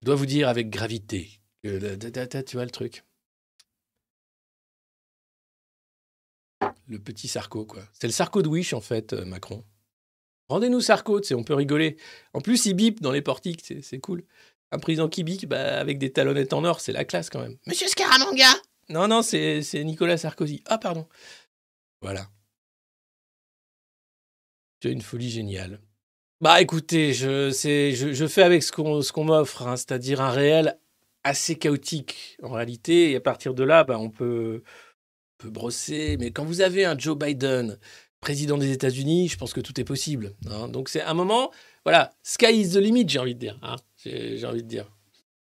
Je dois vous dire avec gravité que tu vois le truc? Le petit Sarko, quoi. C'est le Sarko de Wish, en fait, euh, Macron. Rendez-nous Sarko, on peut rigoler. En plus, il bip dans les portiques, c'est cool. Un président qui bip bah, avec des talonnettes en or, c'est la classe quand même. Monsieur Scaramanga Non, non, c'est Nicolas Sarkozy. Ah, pardon. Voilà. C'est une folie géniale. Bah écoutez, je, je, fais avec ce qu'on m'offre, hein, c'est-à-dire un réel assez chaotique en réalité. Et à partir de là, bah, on peut, brosser. Mais quand vous avez un Joe Biden, président des États-Unis, je pense que tout est possible. hein. Donc c'est un moment, voilà, sky is the limit, j'ai envie de dire. hein. J'ai envie de dire,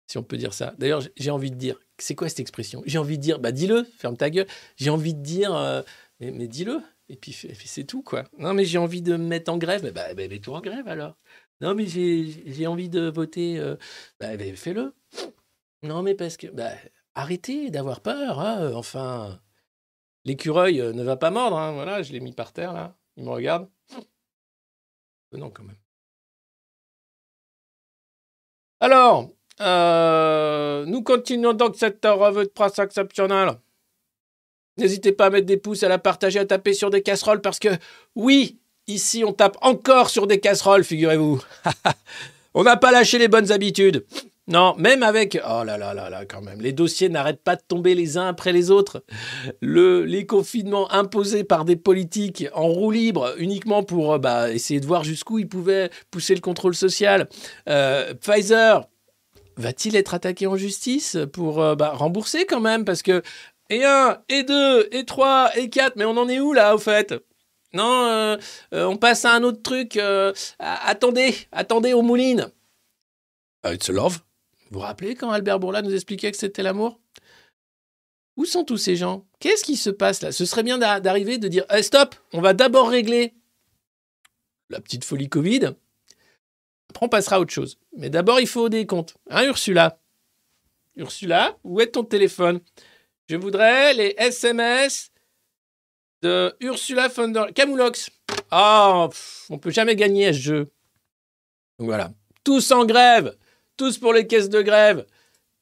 si on peut dire ça. D'ailleurs, j'ai- j'ai envie de dire, c'est quoi cette expression? J'ai envie de dire, bah dis-le, ferme ta gueule. J'ai envie de dire, euh, mais, mais dis-le. Et puis, c'est tout, quoi. Non, mais j'ai envie de me mettre en grève. Bah, bah, bah, mets-toi en grève alors. Non, mais j'ai envie de voter. euh, bah, fais-le. Non, mais parce que. Bah, arrêtez d'avoir peur. hein, Enfin, l'écureuil euh, ne va pas mordre. hein, Voilà, je l'ai mis par terre, là. Il me regarde. Euh, Non, quand même. Alors, euh, nous continuons donc cette revue de presse exceptionnelle. N'hésitez pas à mettre des pouces, à la partager, à taper sur des casseroles parce que, oui, ici on tape encore sur des casseroles, figurez-vous. <laughs> on n'a pas lâché les bonnes habitudes. Non, même avec. Oh là là là là, quand même. Les dossiers n'arrêtent pas de tomber les uns après les autres. Le, les confinements imposés par des politiques en roue libre uniquement pour euh, bah, essayer de voir jusqu'où ils pouvaient pousser le contrôle social. Euh, Pfizer va-t-il être attaqué en justice pour euh, bah, rembourser quand même? Parce que. Et un, et deux, et trois, et quatre, mais on en est où là au fait? Non, euh, euh, on passe à un autre truc. euh, attendez, attendez aux moulines. It's a love. Vous vous rappelez quand Albert Bourla nous expliquait que c'était l'amour? Où sont tous ces gens? Qu'est-ce qui se passe là? Ce serait bien d'a- d'arriver, de dire Eh, stop, on va d'abord régler la petite folie Covid. Après, on passera à autre chose. Mais d'abord, il faut des comptes. Hein, Ursula? Ursula, où est ton téléphone? Je voudrais les SMS de Ursula von der... Camoulox. Ah, pff, on peut jamais gagner à ce jeu. Donc voilà. Tous en grève tous pour les caisses de grève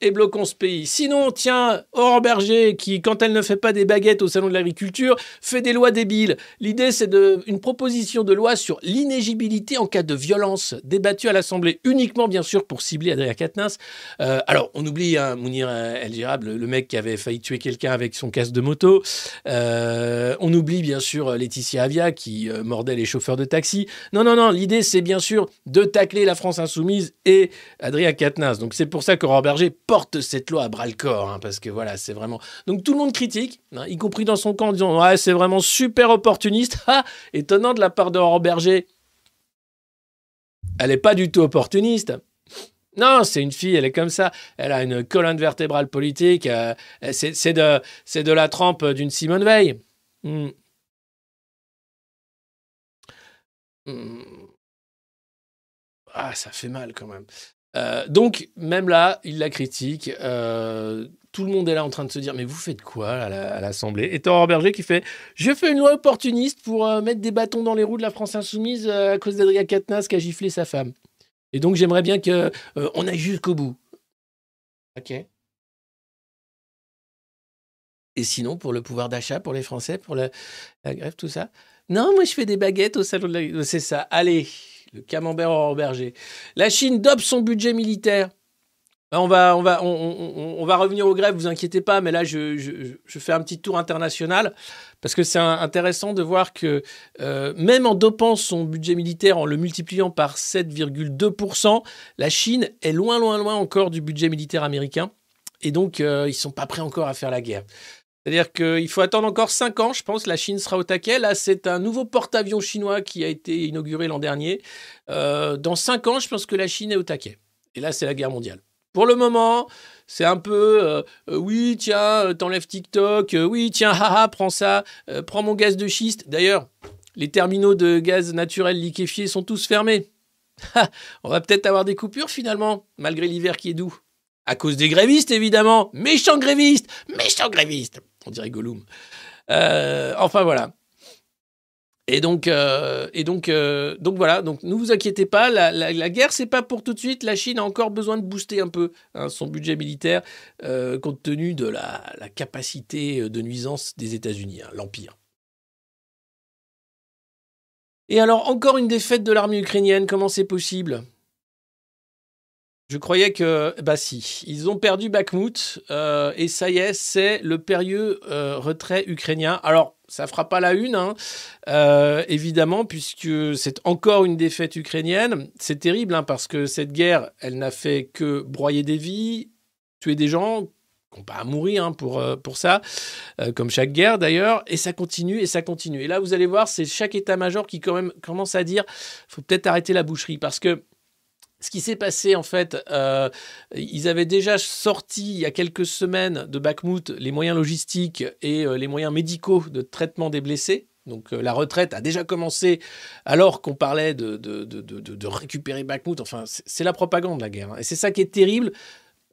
et bloquons ce pays. Sinon, tiens, Aurore Berger, qui, quand elle ne fait pas des baguettes au Salon de l'Agriculture, fait des lois débiles. L'idée, c'est une proposition de loi sur l'inégibilité en cas de violence, débattue à l'Assemblée, uniquement, bien sûr, pour cibler Adrien Quatennens. Euh, alors, on oublie hein, Mounir El Girab, le, le mec qui avait failli tuer quelqu'un avec son casque de moto. Euh, on oublie, bien sûr, Laetitia Avia, qui euh, mordait les chauffeurs de taxi. Non, non, non, l'idée, c'est bien sûr de tacler la France insoumise et Adrien Quatennens. Donc, c'est pour ça qu'Aurore Berger porte cette loi à bras le corps, hein, parce que voilà, c'est vraiment. Donc tout le monde critique, hein, y compris dans son camp, en disant ouais, c'est vraiment super opportuniste. <laughs> Étonnant de la part d'Aurore Berger. Elle n'est pas du tout opportuniste. Non, c'est une fille, elle est comme ça. Elle a une colonne vertébrale politique. euh, c'est de, de la trempe d'une Simone Veil. Hmm. Hmm. Ah, ça fait mal quand même. Euh, donc, même là, il la critique. Euh, tout le monde est là en train de se dire Mais vous faites quoi à la- à l'Assemblée? Et Aurore Berger qui fait Je fais une loi opportuniste pour euh, mettre des bâtons dans les roues de la France Insoumise à cause d'Adrien Quatennens qui a giflé sa femme. Et donc, j'aimerais bien qu'on on aille jusqu'au bout. Ok. Et sinon, pour le pouvoir d'achat, pour les Français, pour la, la grève, tout ça? Non, moi, je fais des baguettes au salon de la. C'est ça. Allez, le camembert Aurore Berger. La Chine dope son budget militaire. On va, on, va, on, revenir aux grèves, vous inquiétez pas, mais là, je, je- fais un petit tour international parce que c'est intéressant de voir que euh, même en dopant son budget militaire, en le multipliant par 7,2%, la Chine est loin, loin, loin encore du budget militaire américain. Et donc, euh, ils sont pas prêts encore à faire la guerre. C'est-à-dire qu'il faut attendre encore 5 ans, je pense, la Chine sera au taquet. Là, c'est un nouveau porte-avions chinois qui a été inauguré l'an dernier. Euh, dans 5 ans, je pense que la Chine est au taquet. Et là, c'est la guerre mondiale. Pour le moment, c'est un peu euh, euh, oui, tiens, t'enlèves TikTok, oui, tiens, <laughs> haha, prends ça, prends mon gaz de schiste. D'ailleurs, les terminaux de gaz naturel liquéfié sont tous fermés. <laughs> On va peut-être avoir des coupures finalement, malgré l'hiver qui est doux. À cause des grévistes, évidemment. Méchants grévistes Méchants grévistes On dirait Gollum. Euh, enfin voilà. Et donc, euh, et donc, euh, donc voilà. Donc, ne vous inquiétez pas. La, guerre, c'est pas pour tout de suite. La Chine a encore besoin de booster un peu hein, son budget militaire, compte tenu de la, la capacité de nuisance des États-Unis, hein, l'empire. Et alors, encore une défaite de l'armée ukrainienne. Comment c'est possible? Je croyais que, bah si, ils ont perdu Bakhmut euh, et ça y est, c'est le périlleux euh, retrait ukrainien. Alors, ça fera pas la une, hein, euh, évidemment, puisque c'est encore une défaite ukrainienne. C'est terrible, hein, parce que cette guerre, elle n'a fait que broyer des vies, tuer des gens qui n'ont pas à mourir hein, pour, ça, comme chaque guerre d'ailleurs, et ça continue et ça continue. Et là, vous allez voir, c'est chaque état-major qui quand même commence à dire, faut peut-être arrêter la boucherie, parce que ce qui s'est passé, en fait, euh, ils avaient déjà sorti il y a quelques semaines de Bakhmut les moyens logistiques et euh, les moyens médicaux de traitement des blessés. Donc euh, la retraite a déjà commencé alors qu'on parlait de, récupérer Bakhmut. Enfin, c'est la propagande, la guerre. hein. Et c'est ça qui est terrible,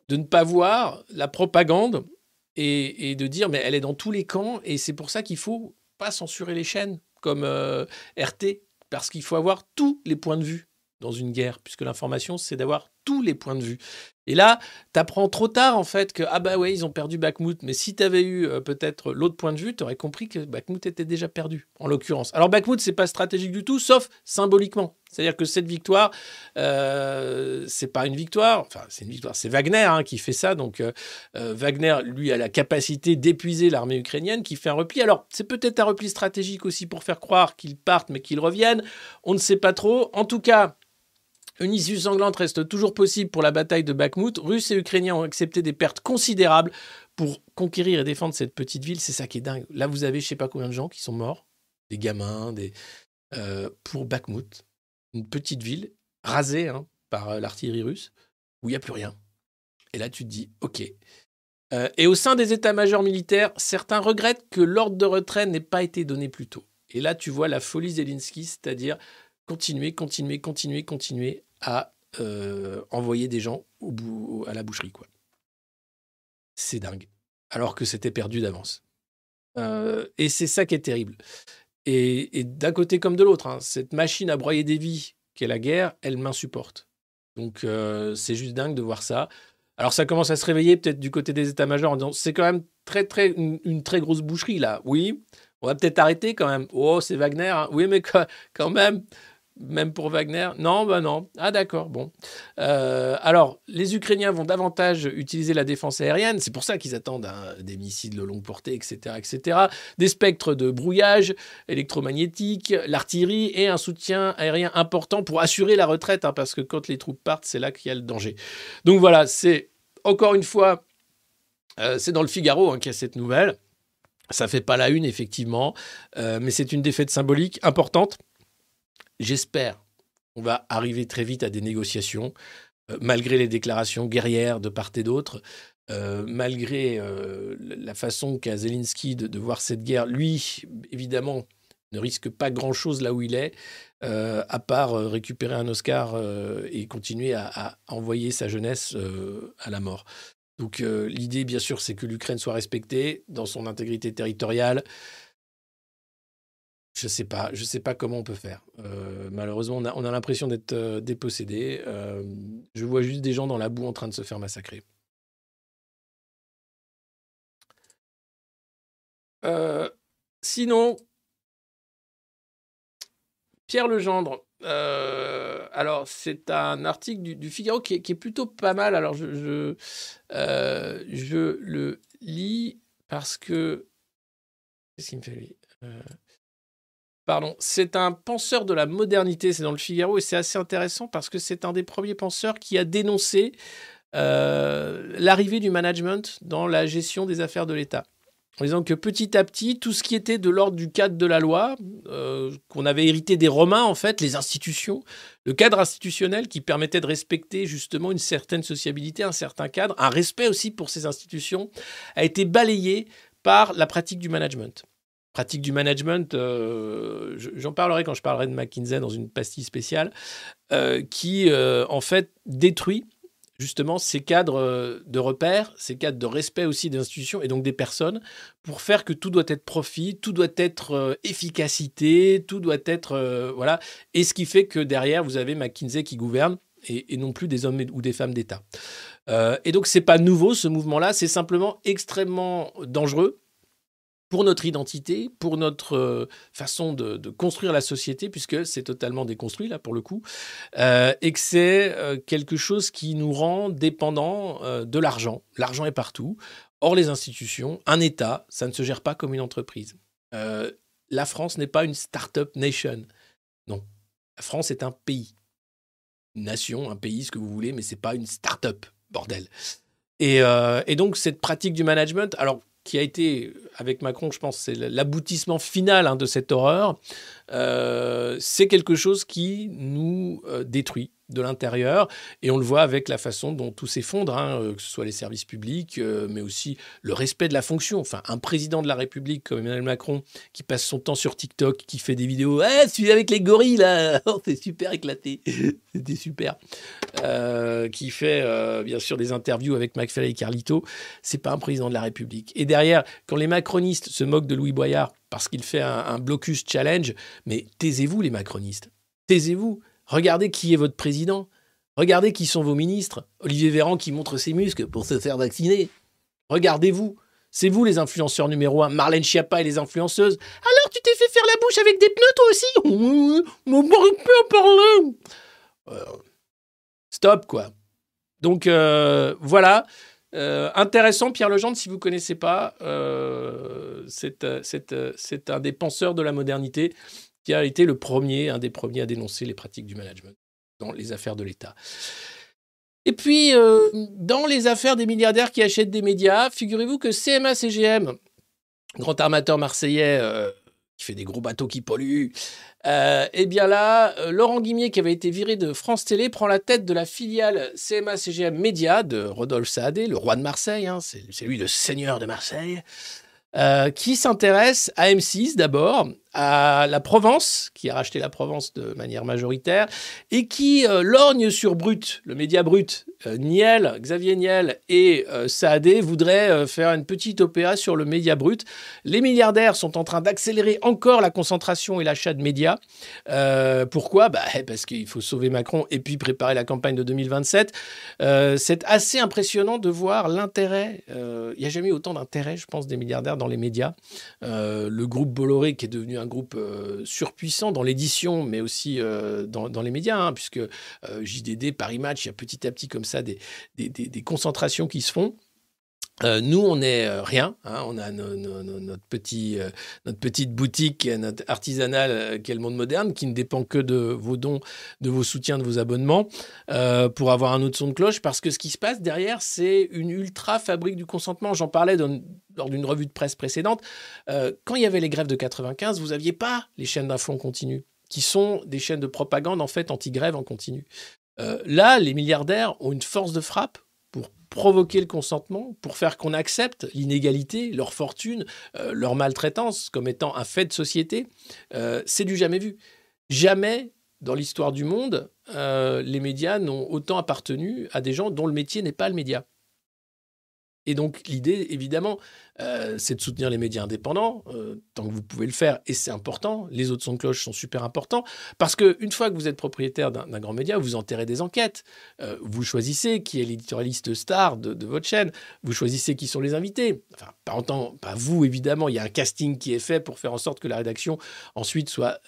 de ne pas voir la propagande et, et de dire, mais elle est dans tous les camps. Et c'est pour ça qu'il faut pas censurer les chaînes comme RT, parce qu'il faut avoir tous les points de vue dans une guerre, puisque l'information, c'est d'avoir tous les points de vue. Et là, tu apprends trop tard, en fait, que, ah bah ouais, ils ont perdu Bakhmut, mais si tu avais eu euh, peut-être l'autre point de vue, tu aurais compris que Bakhmut était déjà perdu, en l'occurrence. Alors Bakhmut, c'est pas stratégique du tout, sauf symboliquement. C'est-à-dire que cette victoire, euh, c'est pas une victoire, enfin c'est une victoire, c'est Wagner hein, qui fait ça. Donc euh, euh, Wagner, lui, a la capacité d'épuiser l'armée ukrainienne qui fait un repli. Alors c'est peut-être un repli stratégique aussi pour faire croire qu'ils partent mais qu'ils reviennent. On ne sait pas trop. En tout cas, une issue sanglante reste toujours possible pour la bataille de Bakhmut. Russes et Ukrainiens ont accepté des pertes considérables pour conquérir et défendre cette petite ville. C'est ça qui est dingue. Là, vous avez je sais pas combien de gens qui sont morts, des gamins, des pour Bakhmut, une petite ville rasée hein, par euh, l'artillerie russe où il n'y a plus rien. Et là, tu te dis, ok. Euh, et au sein des états-majors militaires, certains regrettent que l'ordre de retrait n'ait pas été donné plus tôt. Et là, tu vois la folie Zelensky, c'est-à-dire continuer, continuer, continuer, continuer à euh, envoyer des gens au bout, à la boucherie. quoi. C'est dingue. Alors que c'était perdu d'avance. Et c'est ça qui est terrible. Et, d'un côté comme de l'autre, hein, cette machine à broyer des vies qu'est la guerre, elle m'insupporte. Donc euh, c'est juste dingue de voir ça. Alors ça commence à se réveiller peut-être du côté des états-majors en disant c'est quand même très très une, très grosse boucherie là. Oui, on va peut-être arrêter quand même. Oh c'est Wagner. hein. Oui mais quand même même pour Wagner Non, bah non. Ah d'accord, bon. Euh, alors, les Ukrainiens vont davantage utiliser la défense aérienne, c'est pour ça qu'ils attendent hein, des missiles de longue portée, etc., etc., des spectres de brouillage électromagnétique, l'artillerie et un soutien aérien important pour assurer la retraite, hein, parce que quand les troupes partent, c'est là qu'il y a le danger. Donc voilà, c'est encore une fois, euh, c'est dans le Figaro hein, qu'il y a cette nouvelle. Ça fait pas la une, effectivement, euh, mais c'est une défaite symbolique importante. J'espère qu'on va arriver très vite à des négociations, euh, malgré les déclarations guerrières de part et d'autre, euh, malgré euh, la façon qu'a Zelensky de, voir cette guerre. Lui, évidemment, ne risque pas grand-chose là où il est, à part récupérer un Oscar et continuer à, à envoyer sa jeunesse à la mort. Donc l'idée, bien sûr, c'est que l'Ukraine soit respectée dans son intégrité territoriale. Je sais pas, je sais pas comment on peut faire. Euh, malheureusement, on a, on a l'impression d'être euh, dépossédé. Euh, je vois juste des gens dans la boue en train de se faire massacrer. Sinon, Pierre Legendre. alors, c'est un article du, Figaro qui est, plutôt pas mal. Alors, je, je, je le lis parce que. Qu'est-ce qu'il me fait lui? Pardon, c'est un penseur de la modernité, c'est dans le Figaro, et c'est assez intéressant parce que c'est un des premiers penseurs qui a dénoncé euh, l'arrivée du management dans la gestion des affaires de l'État. En disant que petit à petit, tout ce qui était de l'ordre du cadre de la loi, euh, qu'on avait hérité des Romains, en fait, les institutions, le cadre institutionnel qui permettait de respecter justement une certaine sociabilité, un certain cadre, un respect aussi pour ces institutions, a été balayé par la pratique du management pratique du management, euh, je- j'en parlerai quand je parlerai de McKinsey dans une pastille spéciale, euh, qui euh, en fait détruit justement ces cadres de repère, ces cadres de respect aussi des institutions et donc des personnes, pour faire que tout doit être profit, tout doit être efficacité, tout doit être voilà, et ce qui fait que derrière vous avez McKinsey qui gouverne et, non plus des hommes ou des femmes d'État. Et donc c'est pas nouveau ce mouvement-là, c'est simplement extrêmement dangereux pour notre identité, pour notre euh, façon de, construire la société, puisque c'est totalement déconstruit là pour le coup, euh, et que c'est euh, quelque chose qui nous rend dépendants de l'argent. L'argent est partout. Or, les institutions, un État, ça ne se gère pas comme une entreprise. La France n'est pas une start-up nation. Non. La France est un pays. Une nation, un pays, ce que vous voulez, mais c'est pas une start-up, bordel. Et, et donc, cette pratique du management, alors qui a été, avec Macron, je pense, c'est l'aboutissement final hein, de cette horreur, euh, c'est quelque chose qui nous euh, détruit de l'intérieur. Et on le voit avec la façon dont tout s'effondre, hein, euh, que ce soit les services publics, euh, mais aussi le respect de la fonction. Enfin, un président de la République comme Emmanuel Macron qui passe son temps sur TikTok, qui fait des vidéos, eh, celui avec les gorilles là, <laughs> oh, c'est super éclaté, <laughs> c'était super, Euh, qui fait bien sûr des interviews avec McFly et Carlito, c'est pas un président de la République. Et derrière, quand les macronistes se moquent de Louis Boyard parce qu'il fait un, un blocus challenge, mais taisez-vous les macronistes, taisez-vous. Regardez qui est votre président. Regardez qui sont vos ministres. Olivier Véran qui montre ses muscles pour se faire vacciner. Regardez-vous. C'est vous les influenceurs numéro un, Marlène Schiappa et les influenceuses. Alors tu t'es fait faire la bouche avec des pneus toi aussi? On m'aurait pu en parler. Euh, stop quoi. Donc euh, voilà. Euh, intéressant, Pierre Legendre, si vous ne connaissez pas, c'est un des penseurs de la modernité qui a été le premier, un des premiers à dénoncer les pratiques du management dans les affaires de l'État. Et puis, euh, dans les affaires des milliardaires qui achètent des médias, figurez-vous que CMA-CGM, grand armateur marseillais euh, qui fait des gros bateaux qui polluent, euh, eh bien là, Laurent Guimier, qui avait été viré de France Télé, prend la tête de la filiale CMA-CGM Média de Rodolphe Saadé, le roi de Marseille, hein, c'est lui le seigneur de Marseille, qui s'intéresse à M6 d'abord, à la Provence, qui a racheté la Provence de manière majoritaire, et qui euh, lorgne sur Brut, le média Brut. Euh, Niel, Xavier Niel et euh, Saadé voudraient euh, faire une petite opéra sur le média Brut. Les milliardaires sont en train d'accélérer encore la concentration et l'achat de médias. Euh, pourquoi? Bah, Parce qu'il faut sauver Macron et puis préparer la campagne de 2027. Euh, c'est assez impressionnant de voir l'intérêt. Il n'y a jamais eu autant d'intérêt, je pense, des milliardaires dans les médias. Le groupe Bolloré, qui est devenu un groupe euh, surpuissant dans l'édition, mais aussi euh, dans, les médias, hein, puisque euh, JDD, Paris Match, il y a petit à petit comme ça des concentrations qui se font. Euh, nous, on n'est euh, rien. hein, on a euh, notre petite boutique, notre artisanale, qui est le monde moderne, qui ne dépend que de vos dons, de vos soutiens, de vos abonnements, pour avoir un autre son de cloche. Parce que ce qui se passe derrière, c'est une ultra fabrique du consentement. J'en parlais dans- lors d'une revue de presse précédente. Quand il y avait les grèves de 95, vous n'aviez pas les chaînes d'infos en continu, qui sont des chaînes de propagande en fait anti-grève en continu. Là, les milliardaires ont une force de frappe provoquer le consentement, pour faire qu'on accepte l'inégalité, leur fortune, euh, leur maltraitance comme étant un fait de société. Euh, c'est du jamais vu. Jamais dans l'histoire du monde, euh, les médias n'ont autant appartenu à des gens dont le métier n'est pas le média. Et donc l'idée, évidemment, euh, c'est de soutenir les médias indépendants, euh, tant que vous pouvez le faire, et c'est important. Les autres sons de cloche sont super importants, parce qu'une fois que vous êtes propriétaire d'un grand média, vous enterrez des enquêtes. Euh, vous choisissez qui est l'éditorialiste star de, votre chaîne, vous choisissez qui sont les invités. Enfin, pas, en pas vous, évidemment, il y a un casting qui est fait pour faire en sorte que la rédaction ensuite soit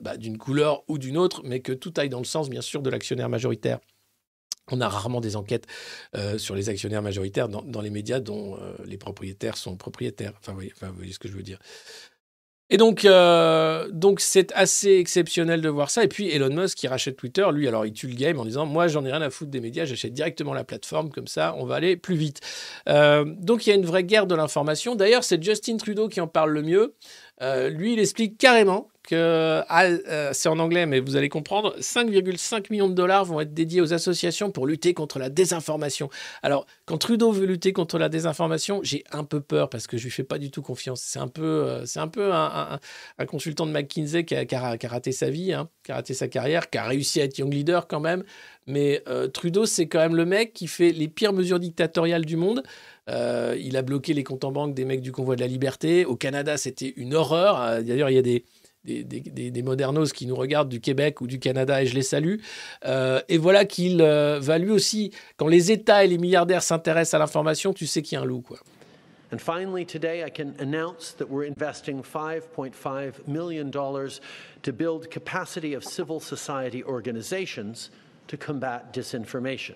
bah, d'une couleur ou d'une autre, mais que tout aille dans le sens, bien sûr, de l'actionnaire majoritaire. On a rarement des enquêtes euh, sur les actionnaires majoritaires dans, les médias dont euh, les propriétaires sont propriétaires. Enfin, vous voyez, ce que je veux dire. Et donc, euh, donc c'est assez exceptionnel de voir ça. Et puis Elon Musk qui rachète Twitter, lui, alors il tue le game en disant moi j'en ai rien à foutre des médias, j'achète directement la plateforme comme ça, on va aller plus vite. Donc il y a une vraie guerre de l'information. D'ailleurs, c'est Justin Trudeau qui en parle le mieux. Lui, il explique carrément euh, c'est en anglais, mais vous allez comprendre. 5,5 millions de dollars vont être dédiés aux associations pour lutter contre la désinformation. Alors, quand Trudeau veut lutter contre la désinformation, j'ai un peu peur parce que je lui fais pas du tout confiance. C'est un peu, euh, c'est un peu un, consultant de McKinsey qui a, raté sa vie, hein, qui a raté sa carrière, qui a réussi à être young leader quand même. Mais euh, Trudeau, c'est quand même le mec qui fait les pires mesures dictatoriales du monde. Il a bloqué les comptes en banque des mecs du convoi de la liberté. Au Canada, c'était une horreur. D'ailleurs, il y a des, des, des- des- des modernos qui nous regardent du Québec ou du Canada et je les salue. Euh, et voilà qu'il euh, va lui aussi, quand les États et les milliardaires s'intéressent à l'information, tu sais qu'il y a un loup. Quoi. And finally, today I can announce that we're investing $5.5 million to build capacity of civil society organizations to combat disinformation.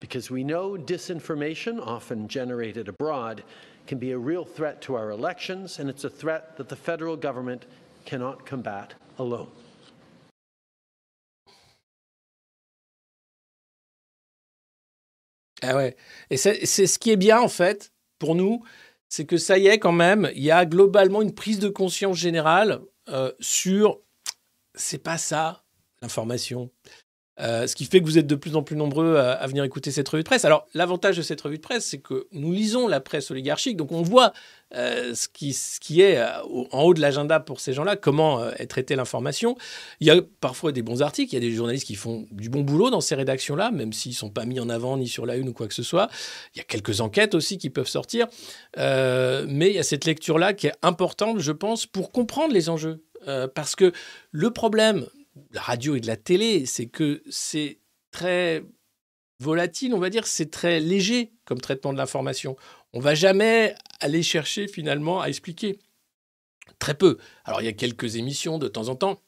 Because we know disinformation, often generated abroad, can be a real threat to our elections, and it's a threat that the federal government cannot combat alone. Ah ouais. Et c'est ce qui est bien, en fait, pour nous, c'est que ça y est, quand même, il y a globalement une prise de conscience générale euh, sur c'est pas ça, l'information. Euh, ce qui fait que vous êtes de plus en plus nombreux à, venir écouter cette revue de presse. Alors, l'avantage de cette revue de presse, c'est que nous lisons la presse oligarchique, donc on voit euh, ce, qui, est euh, en haut de l'agenda pour ces gens-là, comment est traitée l'information. Il y a parfois des bons articles, il y a des journalistes qui font du bon boulot dans ces rédactions-là, même s'ils ne sont pas mis en avant ni sur la une ou quoi que ce soit. Il y a quelques enquêtes aussi qui peuvent sortir, mais il y a cette lecture-là qui est importante, je pense, pour comprendre les enjeux. Parce que le problème la radio et de la télé, c'est que c'est très volatile, on va dire, c'est très léger comme traitement de l'information. On va jamais aller chercher finalement à expliquer. Très peu. Alors il y a quelques émissions de temps en temps.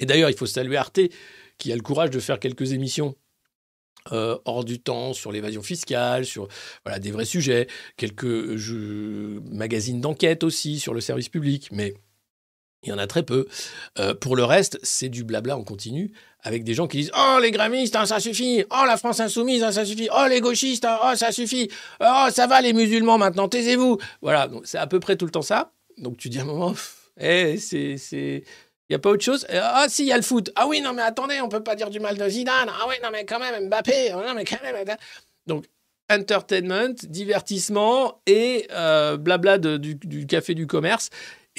Et d'ailleurs, il faut saluer Arte qui a le courage de faire quelques émissions euh, hors du temps sur l'évasion fiscale, sur voilà, des vrais sujets, quelques magazines d'enquête aussi sur le service public, mais il y en a très peu. Euh, pour le reste, c'est du blabla en continu, avec des gens qui disent Oh, les grammistes, hein, ça suffit Oh, la France insoumise, hein, ça suffit Oh, les gauchistes, hein, oh, ça suffit Oh, ça va, les musulmans, maintenant, taisez-vous Voilà, c'est à peu près tout le temps ça. Donc tu dis à un moment Eh, c'est... Il n'y a pas autre chose? Ah, si, il y a le foot. Ah oui, non, mais attendez, on peut pas dire du mal de Zidane. Ah oui, non, mais quand même, Mbappé. Non, mais quand même. Donc, entertainment, divertissement et euh, blabla du café du commerce.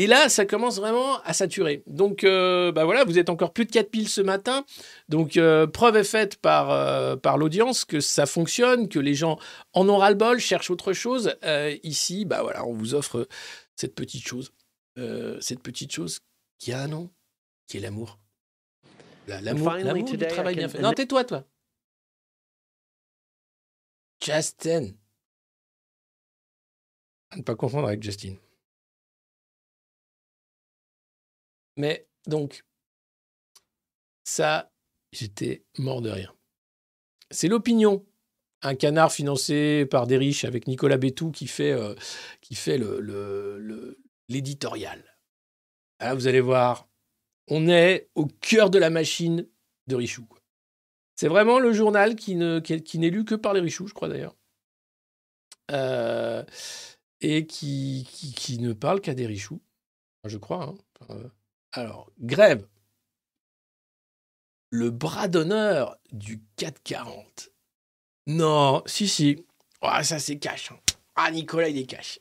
Et là, ça commence vraiment à saturer. Donc, euh, bah voilà, vous êtes encore plus de 4 piles ce matin. Donc, euh, preuve est faite par, euh, par l'audience que ça fonctionne, que les gens en ont ras-le-bol, cherchent autre chose. Euh, ici, bah voilà, on vous offre cette petite chose. Cette petite chose qui a un nom, qui est l'amour. La- L'amour du travail bien fait. Non, tais-toi, toi. Justin. À ne pas confondre avec Justin. Mais donc, ça, j'étais mort de rire. C'est l'opinion. Un canard financé par des riches avec Nicolas Bétou qui fait, euh, le- le- le- l'éditorial. Là, vous allez voir, on est au cœur de la machine de Richoux. quoi. C'est vraiment le journal qui, ne, qui, qui n'est lu que par les Richoux, je crois d'ailleurs. Euh, et qui ne parle qu'à des Richoux, je crois. hein. Euh, alors, grève. Le bras d'honneur du 440. Non, si, si. Ah, ça, c'est cash. hein. Ah, Nicolas, il est cash.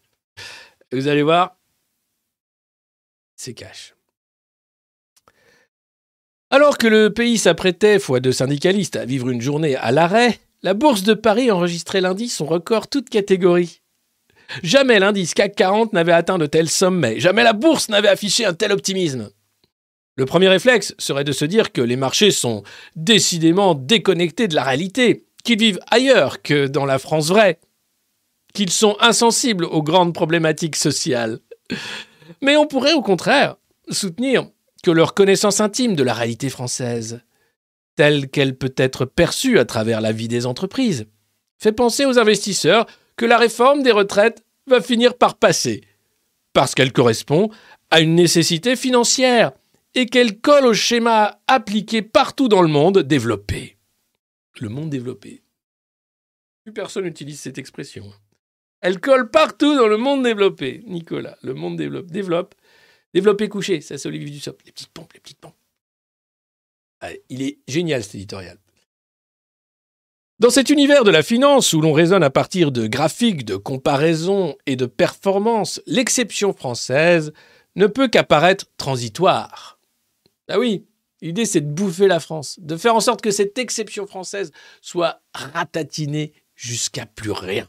Vous allez voir, c'est cash. Alors que le pays s'apprêtait, foi de syndicalistes, à vivre une journée à l'arrêt, la bourse de Paris enregistrait lundi son record toute catégorie. Jamais l'indice CAC 40 n'avait atteint de tels sommets, jamais la bourse n'avait affiché un tel optimisme. Le premier réflexe serait de se dire que les marchés sont décidément déconnectés de la réalité, qu'ils vivent ailleurs que dans la France vraie, qu'ils sont insensibles aux grandes problématiques sociales. Mais on pourrait au contraire soutenir que leur connaissance intime de la réalité française, telle qu'elle peut être perçue à travers la vie des entreprises, fait penser aux investisseurs que la réforme des retraites va finir par passer, parce qu'elle correspond à une nécessité financière et qu'elle colle au schéma appliqué partout dans le monde développé. Le monde développé. Plus personne n'utilise cette expression. Elle colle partout dans le monde développé. Nicolas, le monde développe. Développe. Développé couché, ça c'est Olivier Dussopt. Les petites pompes, les petites pompes. Ah, il est génial cet éditorial. Dans cet univers de la finance où l'on raisonne à partir de graphiques, de comparaisons et de performances, l'exception française ne peut qu'apparaître transitoire. Ah oui, l'idée c'est de bouffer la France, de faire en sorte que cette exception française soit ratatinée jusqu'à plus rien.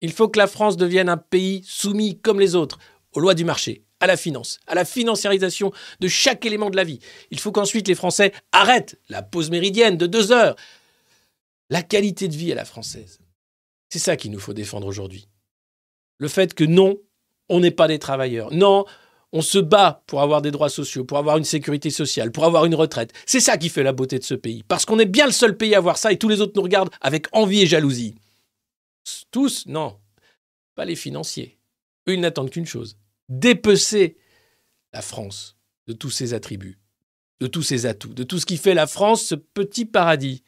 Il faut que la France devienne un pays soumis comme les autres aux lois du marché, à la finance, à la financiarisation de chaque élément de la vie. Il faut qu'ensuite les Français arrêtent la pause méridienne de deux heures. La qualité de vie à la française. C'est ça qu'il nous faut défendre aujourd'hui. Le fait que non, on n'est pas des travailleurs. Non, on se bat pour avoir des droits sociaux, pour avoir une sécurité sociale, pour avoir une retraite. C'est ça qui fait la beauté de ce pays. Parce qu'on est bien le seul pays à avoir ça et tous les autres nous regardent avec envie et jalousie. Tous, non. Pas les financiers. Eux, ils n'attendent qu'une chose. Dépecer la France de tous ses attributs, de tous ses atouts, de tout ce qui fait la France ce petit paradis.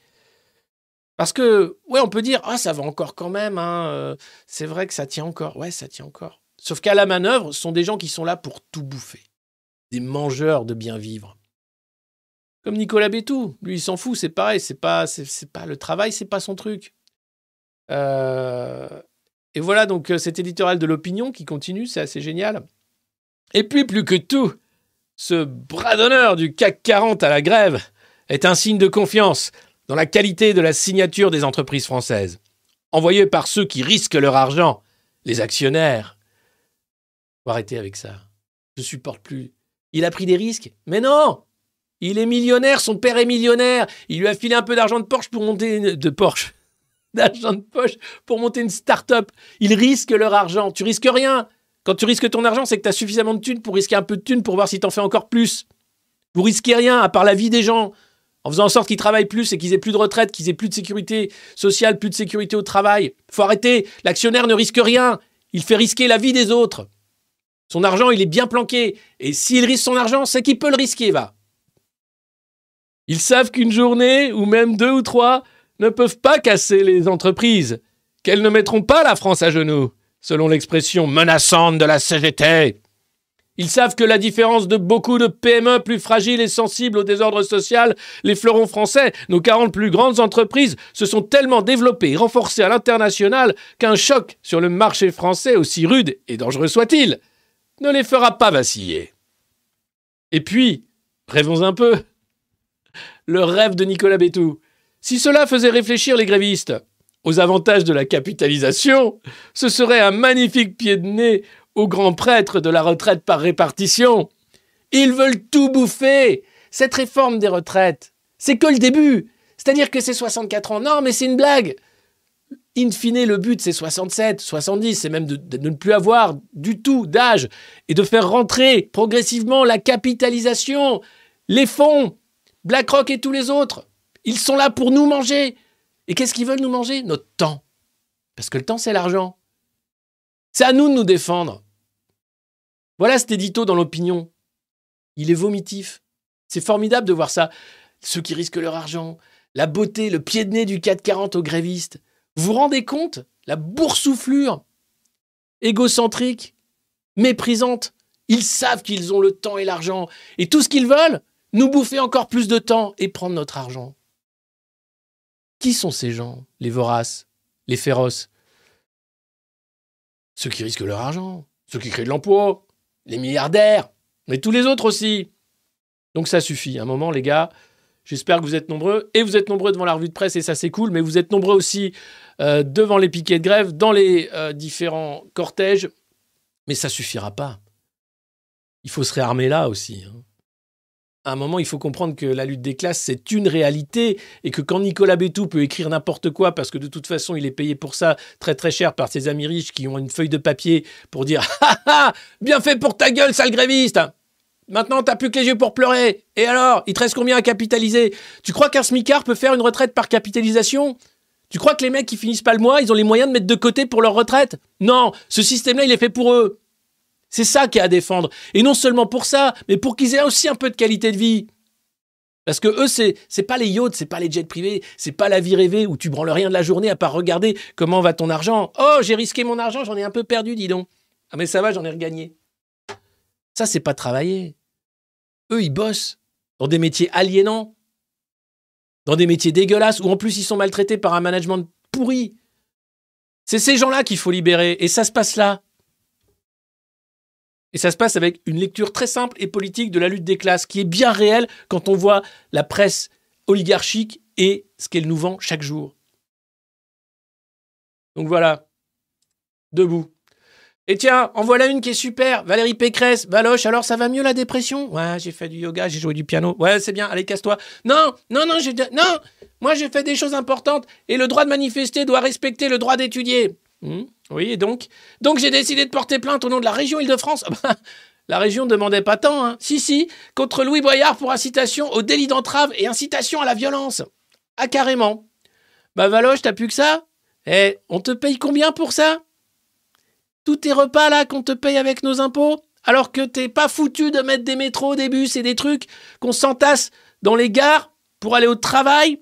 Parce que, ouais, on peut dire, ah, ça va encore quand même, hein, euh, c'est vrai que ça tient encore. Ouais, ça tient encore. Sauf qu'à la manœuvre, ce sont des gens qui sont là pour tout bouffer. Des mangeurs de bien vivre. Comme Nicolas Bétou. Lui, il s'en fout, c'est pareil. C'est pas, c'est, pas le travail, c'est pas son truc. Euh, Et voilà donc euh, cet éditorial de l'opinion qui continue, c'est assez génial. Et puis, plus que tout, ce bras d'honneur du CAC 40 à la grève est un signe de confiance dans la qualité de la signature des entreprises françaises, envoyée par ceux qui risquent leur argent, les actionnaires. Faut arrêter avec ça. Je supporte plus. Il a pris des risques Mais non Il est millionnaire, son père est millionnaire. Il lui a filé un peu d'argent de Porsche pour monter une... de Porsche. <laughs> d'argent de poche pour monter une start-up. Ils risquent leur argent. Tu risques rien. Quand tu risques ton argent, c'est que tu as suffisamment de thunes pour risquer un peu de thunes pour voir si tu en fais encore plus. Vous risquez rien à part la vie des gens. En faisant en sorte qu'ils travaillent plus et qu'ils aient plus de retraite, qu'ils aient plus de sécurité sociale, plus de sécurité au travail. Faut arrêter. L'actionnaire ne risque rien. Il fait risquer la vie des autres. Son argent, il est bien planqué. Et s'il risque son argent, c'est qu'il peut le risquer, va. Ils savent qu'une journée, ou même deux ou trois, ne peuvent pas casser les entreprises, qu'elles ne mettront pas la France à genoux, selon l'expression menaçante de la CGT. Ils savent que la différence de beaucoup de PME plus fragiles et sensibles au désordre social, les fleurons français, nos 40 plus grandes entreprises, se sont tellement développées et renforcées à l'international qu'un choc sur le marché français, aussi rude et dangereux soit-il, ne les fera pas vaciller. Et puis, rêvons un peu. Le rêve de Nicolas Bétou. Si cela faisait réfléchir les grévistes aux avantages de la capitalisation, ce serait un magnifique pied de nez aux grands prêtres de la retraite par répartition. Ils veulent tout bouffer. Cette réforme des retraites, c'est que le début. C'est-à-dire que c'est 64 ans. Non, mais c'est une blague. In fine, le but, c'est 67, 70, c'est même de, ne plus avoir du tout d'âge et de faire rentrer progressivement la capitalisation, les fonds, BlackRock et tous les autres. Ils sont là pour nous manger. Et qu'est-ce qu'ils veulent nous manger? Notre temps. Parce que le temps, c'est l'argent. C'est à nous de nous défendre. Voilà cet édito dans l'opinion. Il est vomitif. C'est formidable de voir ça. Ceux qui risquent leur argent, la beauté, le pied de nez du 440 aux grévistes. Vous vous rendez compte La boursouflure égocentrique, méprisante? Ils savent qu'ils ont le temps et l'argent. Et tout ce qu'ils veulent, nous bouffer encore plus de temps et prendre notre argent. Qui sont ces gens, les voraces, les féroces? Ceux qui risquent leur argent, ceux qui créent de l'emploi, les milliardaires, mais tous les autres aussi. Donc ça suffit. Un moment, les gars, j'espère que vous êtes nombreux. Et vous êtes nombreux devant la revue de presse, et ça c'est cool, mais vous êtes nombreux aussi euh, devant les piquets de grève, dans les euh, différents cortèges. Mais ça suffira pas. Il faut se réarmer là aussi. hein. À un moment, il faut comprendre que la lutte des classes, c'est une réalité et que quand Nicolas Bétou peut écrire n'importe quoi parce que de toute façon, il est payé pour ça très très cher par ses amis riches qui ont une feuille de papier pour dire <laughs> Ah ah Bien fait pour ta gueule, sale gréviste Maintenant, t'as plus que les yeux pour pleurer. Et alors, il te reste combien à capitaliser? Tu crois qu'un smicard peut faire une retraite par capitalisation? Tu crois que les mecs qui finissent pas le mois, ils ont les moyens de mettre de côté pour leur retraite? Non, ce système-là, il est fait pour eux. C'est ça qu'il y a à défendre. Et non seulement pour ça, mais pour qu'ils aient aussi un peu de qualité de vie. Parce que eux, c'est, c'est pas les yachts, c'est pas les jets privés, c'est pas la vie rêvée où tu branles rien de la journée à part regarder comment va ton argent. Oh, j'ai risqué mon argent, j'en ai un peu perdu, dis donc. Ah, mais ça va, j'en ai regagné. Ça, c'est pas travailler. Eux, ils bossent dans des métiers aliénants, dans des métiers dégueulasses, où en plus ils sont maltraités par un management pourri. C'est ces gens-là qu'il faut libérer, et ça se passe là. Et ça se passe avec une lecture très simple et politique de la lutte des classes, qui est bien réelle quand on voit la presse oligarchique et ce qu'elle nous vend chaque jour. Donc voilà, debout. Et tiens, en voilà une qui est super. Valérie Pécresse, Valoche, alors ça va mieux la dépression? Ouais, j'ai fait du yoga, j'ai joué du piano. Ouais, c'est bien, allez, casse-toi. Non, non, non, j'ai non, moi j'ai fait des choses importantes et le droit de manifester doit respecter le droit d'étudier. Hmm, oui, et donc? Donc j'ai décidé de porter plainte au nom de la région Île-de-France. Ah bah, la région ne demandait pas tant, hein. Si, si, contre Louis Boyard pour incitation au délit d'entrave et incitation à la violence. Ah, carrément. Bah, Valoche, t'as plus que ça? Eh, on te paye combien pour ça? Tous tes repas là qu'on te paye avec nos impôts, alors que t'es pas foutu de mettre des métros, des bus et des trucs qu'on s'entasse dans les gares pour aller au travail?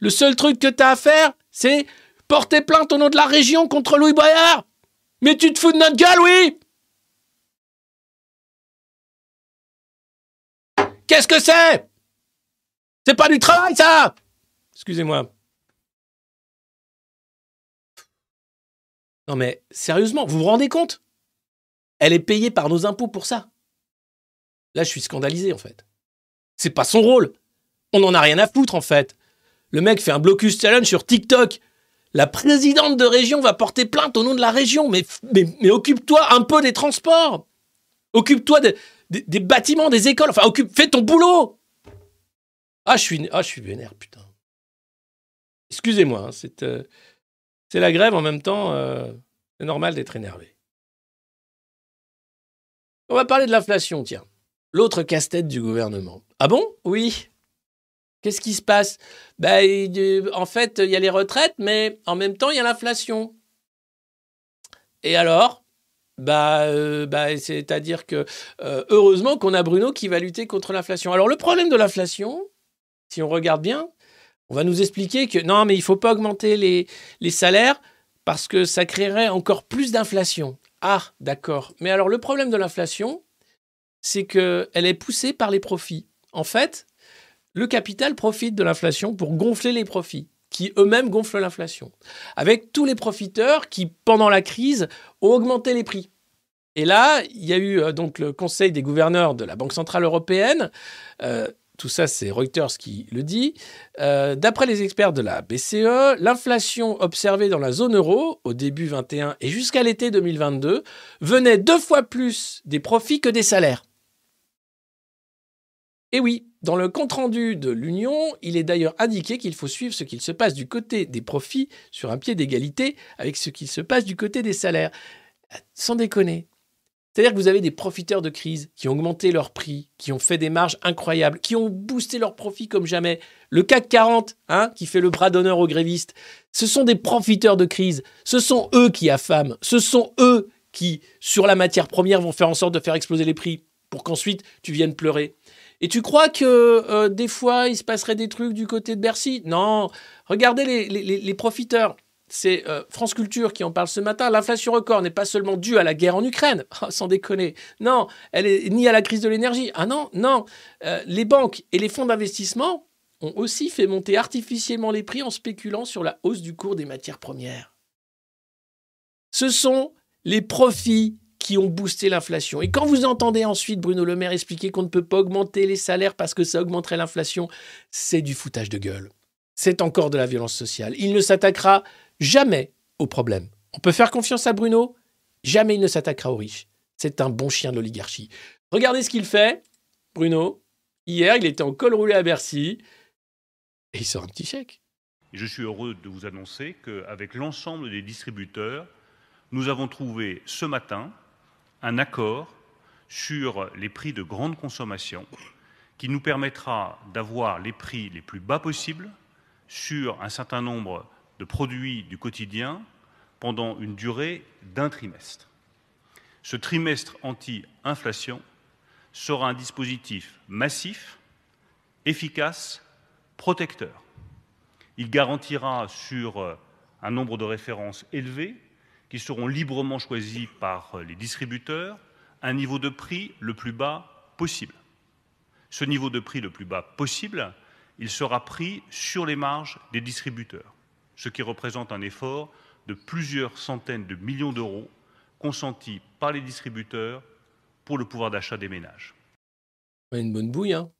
Le seul truc que t'as à faire, c'est porter plainte au nom de la région contre Louis Boyard. Mais tu te fous de notre gueule, oui Qu'est-ce que c'est? C'est pas du travail, ça Excusez-moi. Non mais sérieusement, vous vous rendez compte? Elle est payée par nos impôts pour ça. Là, je suis scandalisé en fait. C'est pas son rôle. On n'en a rien à foutre en fait. Le mec fait un blocus challenge sur TikTok. La présidente de région va porter plainte au nom de la région. Mais, mais, occupe-toi un peu des transports. Occupe-toi de- des- des bâtiments, des écoles. Enfin, occupe, fais ton boulot. Ah, je suis, ah, je suis vénère, putain. Excusez-moi, hein, c'est euh, c'est la grève en même temps, euh, c'est normal d'être énervé. On va parler de l'inflation, tiens. L'autre casse-tête du gouvernement. Ah bon? Oui. Qu'est-ce qui se passe? Ben, En fait, il y a les retraites, mais en même temps, il y a l'inflation. Et alors? Bah, euh, bah, c'est-à-dire que heureusement qu'on a Bruno qui va lutter contre l'inflation. Alors le problème de l'inflation, si on regarde bien, on va nous expliquer que non, mais il faut pas augmenter les, les salaires parce que ça créerait encore plus d'inflation. Ah, d'accord. Mais alors le problème de l'inflation, c'est qu'elle est poussée par les profits. En fait, le capital profite de l'inflation pour gonfler les profits, qui eux-mêmes gonflent l'inflation. Avec tous les profiteurs qui, pendant la crise, ont augmenté les prix. Et là, il y a eu euh, donc le Conseil des gouverneurs de la Banque Centrale Européenne. Euh, tout ça, c'est Reuters qui le dit. Euh, D'après les experts de la BCE, l'inflation observée dans la zone euro au début 21 et jusqu'à l'été 2022 venait deux fois plus des profits que des salaires. Et oui, dans le compte-rendu de l'Union, il est d'ailleurs indiqué qu'il faut suivre ce qu'il se passe du côté des profits sur un pied d'égalité avec ce qu'il se passe du côté des salaires. Sans déconner. C'est-à-dire que vous avez des profiteurs de crise qui ont augmenté leurs prix, qui ont fait des marges incroyables, qui ont boosté leurs profits comme jamais. Le CAC 40, hein, qui fait le bras d'honneur aux grévistes, ce sont des profiteurs de crise. Ce sont eux qui affament. Ce sont eux qui, sur la matière première, vont faire en sorte de faire exploser les prix pour qu'ensuite tu viennes pleurer. Et tu crois que euh, des fois, il se passerait des trucs du côté de Bercy? Non. Regardez les, profiteurs. C'est euh, France Culture qui en parle ce matin. L'inflation record n'est pas seulement due à la guerre en Ukraine, Ah, <laughs> sans déconner. Non, elle est ni à la crise de l'énergie. Ah non, non. Euh, les banques et les fonds d'investissement ont aussi fait monter artificiellement les prix en spéculant sur la hausse du cours des matières premières. Ce sont les profits qui ont boosté l'inflation. Et quand vous entendez ensuite Bruno Le Maire expliquer qu'on ne peut pas augmenter les salaires parce que ça augmenterait l'inflation, c'est du foutage de gueule. C'est encore de la violence sociale. Il ne s'attaquera jamais au problème. On peut faire confiance à Bruno, jamais il ne s'attaquera aux riches. C'est un bon chien de l'oligarchie. Regardez ce qu'il fait, Bruno. Hier, il était en col roulé à Bercy et il sort un petit chèque. Je suis heureux de vous annoncer qu'avec l'ensemble des distributeurs, nous avons trouvé ce matin un accord sur les prix de grande consommation qui nous permettra d'avoir les prix les plus bas possibles sur un certain nombre de produits du quotidien pendant une durée d'un trimestre. Ce trimestre anti-inflation sera un dispositif massif, efficace, protecteur. Il garantira sur euh, un nombre de références élevé, qui seront librement choisis par euh, les distributeurs, un niveau de prix le plus bas possible. Ce niveau de prix le plus bas possible, il sera pris sur les marges des distributeurs, ce qui représente un effort de plusieurs centaines de millions d'euros consentis par les distributeurs pour le pouvoir d'achat des ménages. Une bonne bouille, hein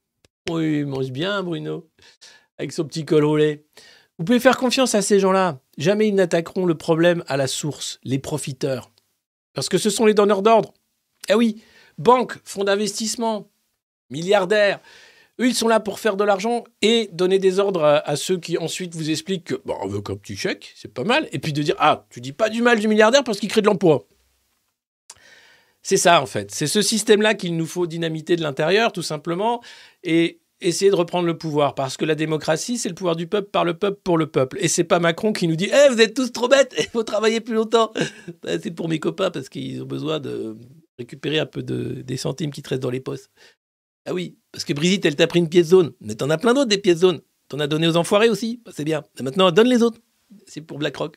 Oui, il mange bien, Bruno, avec son petit col roulé. Vous pouvez faire confiance à ces gens-là. Jamais ils n'attaqueront le problème à la source, les profiteurs. Parce que ce sont les donneurs d'ordre. Eh oui, banques, fonds d'investissement, milliardaires. Eux, ils sont là pour faire de l'argent et donner des ordres à, ceux qui ensuite vous expliquent que bon, on veut qu'un petit chèque, c'est pas mal. Et puis de dire ah, tu dis pas du mal du milliardaire parce qu'il crée de l'emploi. C'est ça en fait. C'est ce système-là qu'il nous faut dynamiter de l'intérieur, tout simplement, et essayer de reprendre le pouvoir. Parce que la démocratie, c'est le pouvoir du peuple par le peuple pour le peuple. Et c'est pas Macron qui nous dit Eh, vous êtes tous trop bêtes, <laughs> il faut travailler plus longtemps. <laughs> Ben, c'est pour mes copains parce qu'ils ont besoin de récupérer un peu de, des centimes qui te restent dans les postes. Ah oui, parce que Brigitte, elle t'a pris une pièce zone. Mais t'en as plein d'autres des pièces zones. T'en as donné aux enfoirés aussi. Ben, c'est bien. Maintenant, donne les autres. C'est pour BlackRock.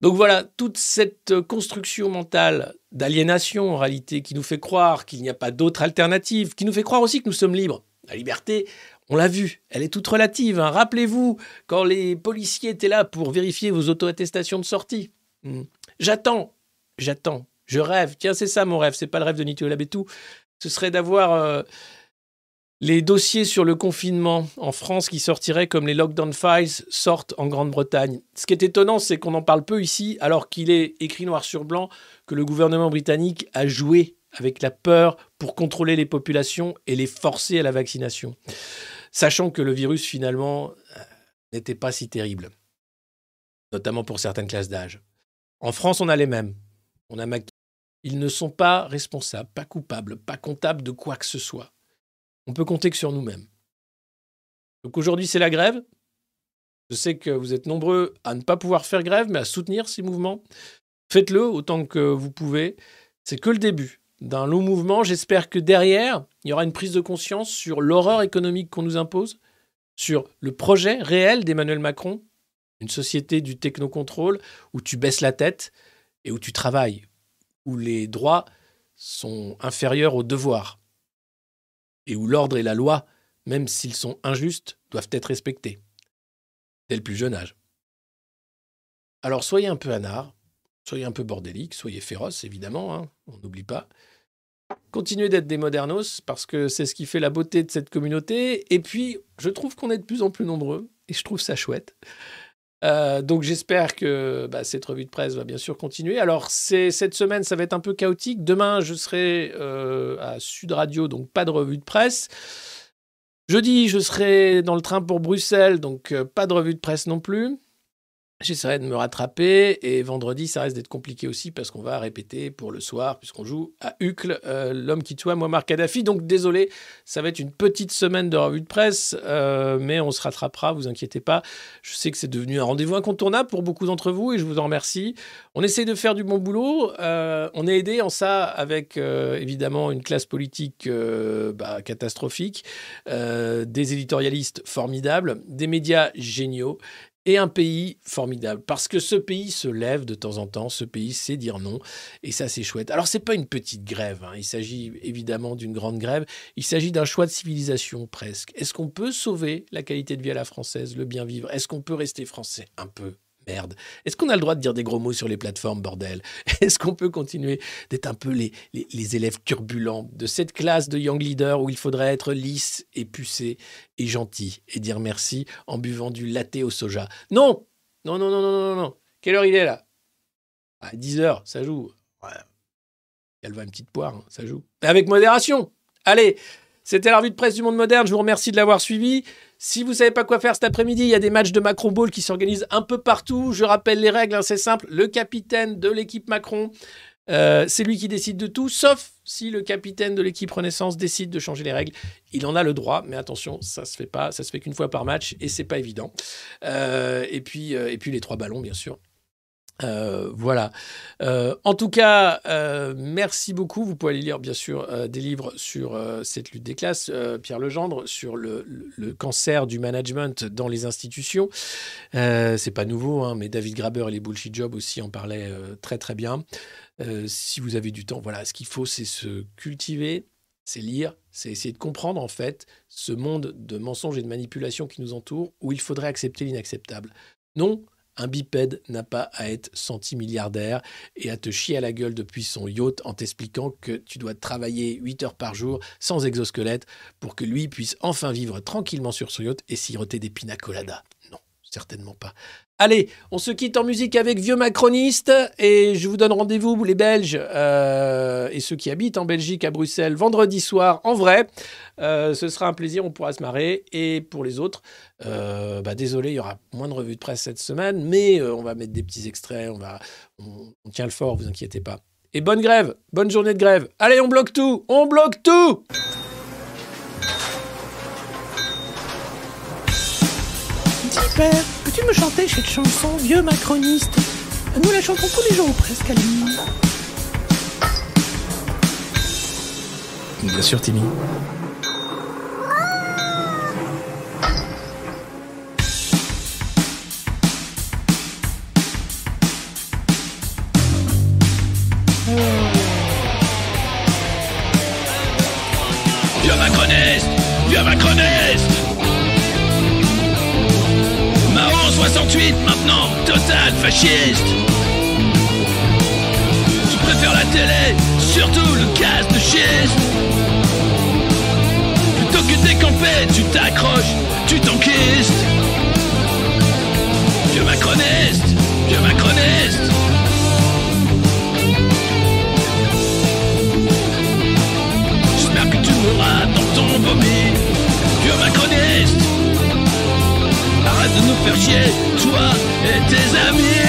Donc voilà, toute cette construction mentale d'aliénation en réalité qui nous fait croire qu'il n'y a pas d'autre alternative, qui nous fait croire aussi que nous sommes libres. La liberté, on l'a vu, elle est toute relative. hein. Rappelez-vous quand les policiers étaient là pour vérifier vos auto-attestations de sortie. Hmm. J'attends, j'attends, je rêve. Tiens, c'est ça mon rêve, c'est pas le rêve de Nicolas Bétou. Ce serait d'avoir euh, les dossiers sur le confinement en France qui sortiraient comme les lockdown files sortent en Grande-Bretagne. Ce qui est étonnant, c'est qu'on en parle peu ici, alors qu'il est écrit noir sur blanc que le gouvernement britannique a joué avec la peur pour contrôler les populations et les forcer à la vaccination. Sachant que le virus, finalement, euh, n'était pas si terrible, notamment pour certaines classes d'âge. En France, on a les mêmes. On a Ils ne sont pas responsables, pas coupables, pas comptables de quoi que ce soit. On peut compter que sur nous-mêmes. Donc aujourd'hui, c'est la grève. Je sais que vous êtes nombreux à ne pas pouvoir faire grève, mais à soutenir ces mouvements. Faites-le autant que vous pouvez. C'est que le début d'un long mouvement. J'espère que derrière, il y aura une prise de conscience sur l'horreur économique qu'on nous impose, sur le projet réel d'Emmanuel Macron, une société du technocontrôle où tu baisses la tête et où tu travailles, où les droits sont inférieurs aux devoirs et où l'ordre et la loi, même s'ils sont injustes, doivent être respectés dès le plus jeune âge. Alors soyez un peu anard, soyez un peu bordélique, soyez féroce évidemment, hein, on n'oublie pas. Continuez d'être des modernos parce que c'est ce qui fait la beauté de cette communauté. Et puis, je trouve qu'on est de plus en plus nombreux et je trouve ça chouette. Euh, donc j'espère que bah, cette revue de presse va bien sûr continuer. Alors cette semaine, ça va être un peu chaotique. Demain, je serai euh, à Sud Radio, donc pas de revue de presse. Jeudi, je serai dans le train pour Bruxelles, donc euh, pas de revue de presse non plus. J'essaierai de me rattraper et vendredi, ça risque d'être compliqué aussi parce qu'on va répéter pour le soir puisqu'on joue à Uccle, euh, l'homme qui tue Muammar Kadhafi. Donc désolé, ça va être une petite semaine de revue de presse, euh, mais on se rattrapera, vous inquiétez pas. Je sais que c'est devenu un rendez-vous incontournable pour beaucoup d'entre vous et je vous en remercie. On essaie de faire du bon boulot. Euh, on est aidé en ça avec évidemment une classe politique bah, catastrophique, des éditorialistes formidables, des médias géniaux et un pays formidable parce que ce pays se lève de temps en temps, ce pays sait dire non et ça c'est chouette. Alors c'est pas une petite grève, hein. il s'agit évidemment d'une grande grève, il s'agit d'un choix de civilisation presque. Est-ce qu'on peut sauver la qualité de vie à la française, le bien vivre? Est-ce qu'on peut rester français? Un peu Merde. Est-ce qu'on a le droit de dire des gros mots sur les plateformes, bordel? <laughs> Est-ce qu'on peut continuer d'être un peu les, les, les élèves turbulents de cette classe de young leader où il faudrait être lisse et pucé et gentil et dire merci en buvant du latte au soja? Non Non, non, non, non, non, non. Quelle heure il est là? À 10 heures, ça joue. Ouais. Elle va une petite poire, hein, ça joue. Mais avec modération Allez c'était la revue de presse du monde moderne. Je vous remercie de l'avoir suivi. Si vous savez pas quoi faire cet après-midi, il y a des matchs de Macron Ball qui s'organisent un peu partout. Je rappelle les règles, hein, c'est simple. Le capitaine de l'équipe Macron, euh, c'est lui qui décide de tout, sauf si le capitaine de l'équipe Renaissance décide de changer les règles. Il en a le droit, mais attention, ça se fait pas, ça se fait qu'une fois par match et c'est pas évident. Euh, et puis, euh, et puis les trois ballons, bien sûr. Euh, voilà. Euh, en tout cas, euh, merci beaucoup. Vous pouvez aller lire, bien sûr, des livres sur cette lutte des classes. Pierre Legendre sur le, cancer du management dans les institutions. C'est pas nouveau, hein, mais David Graber et les bullshit jobs aussi en parlaient très très bien. Si vous avez du temps, voilà, ce qu'il faut, c'est se cultiver, c'est lire, c'est essayer de comprendre en fait ce monde de mensonges et de manipulations qui nous entoure, où il faudrait accepter l'inacceptable. Non, un bipède n'a pas à être centimilliardaire et à te chier à la gueule depuis son yacht en t'expliquant que tu dois travailler 8 heures par jour sans exosquelette pour que lui puisse enfin vivre tranquillement sur son yacht et siroter des pina coladas. Certainement pas. Allez, on se quitte en musique avec Vieux Macroniste et je vous donne rendez-vous, vous les Belges euh, et ceux qui habitent en Belgique, à Bruxelles, vendredi soir en vrai. Euh, ce sera un plaisir, on pourra se marrer. Et pour les autres, euh, bah, désolé, il y aura moins de revues de presse cette semaine, mais on va mettre des petits extraits, on, va, on tient le fort, vous inquiétez pas. Et bonne grève, bonne journée de grève. Allez, on bloque tout, on bloque tout Petit père, peux-tu me chanter cette chanson, vieux macroniste Nous la chantons tous les jours presque à la nuit. Bien sûr, Timmy. 68 maintenant, total fasciste. Tu préfères la télé, surtout le gaz de schiste. Plutôt que décamper, tu t'accroches, tu t'enquistes. Vieux macroniste Vieux macroniste faire toi et tes amis.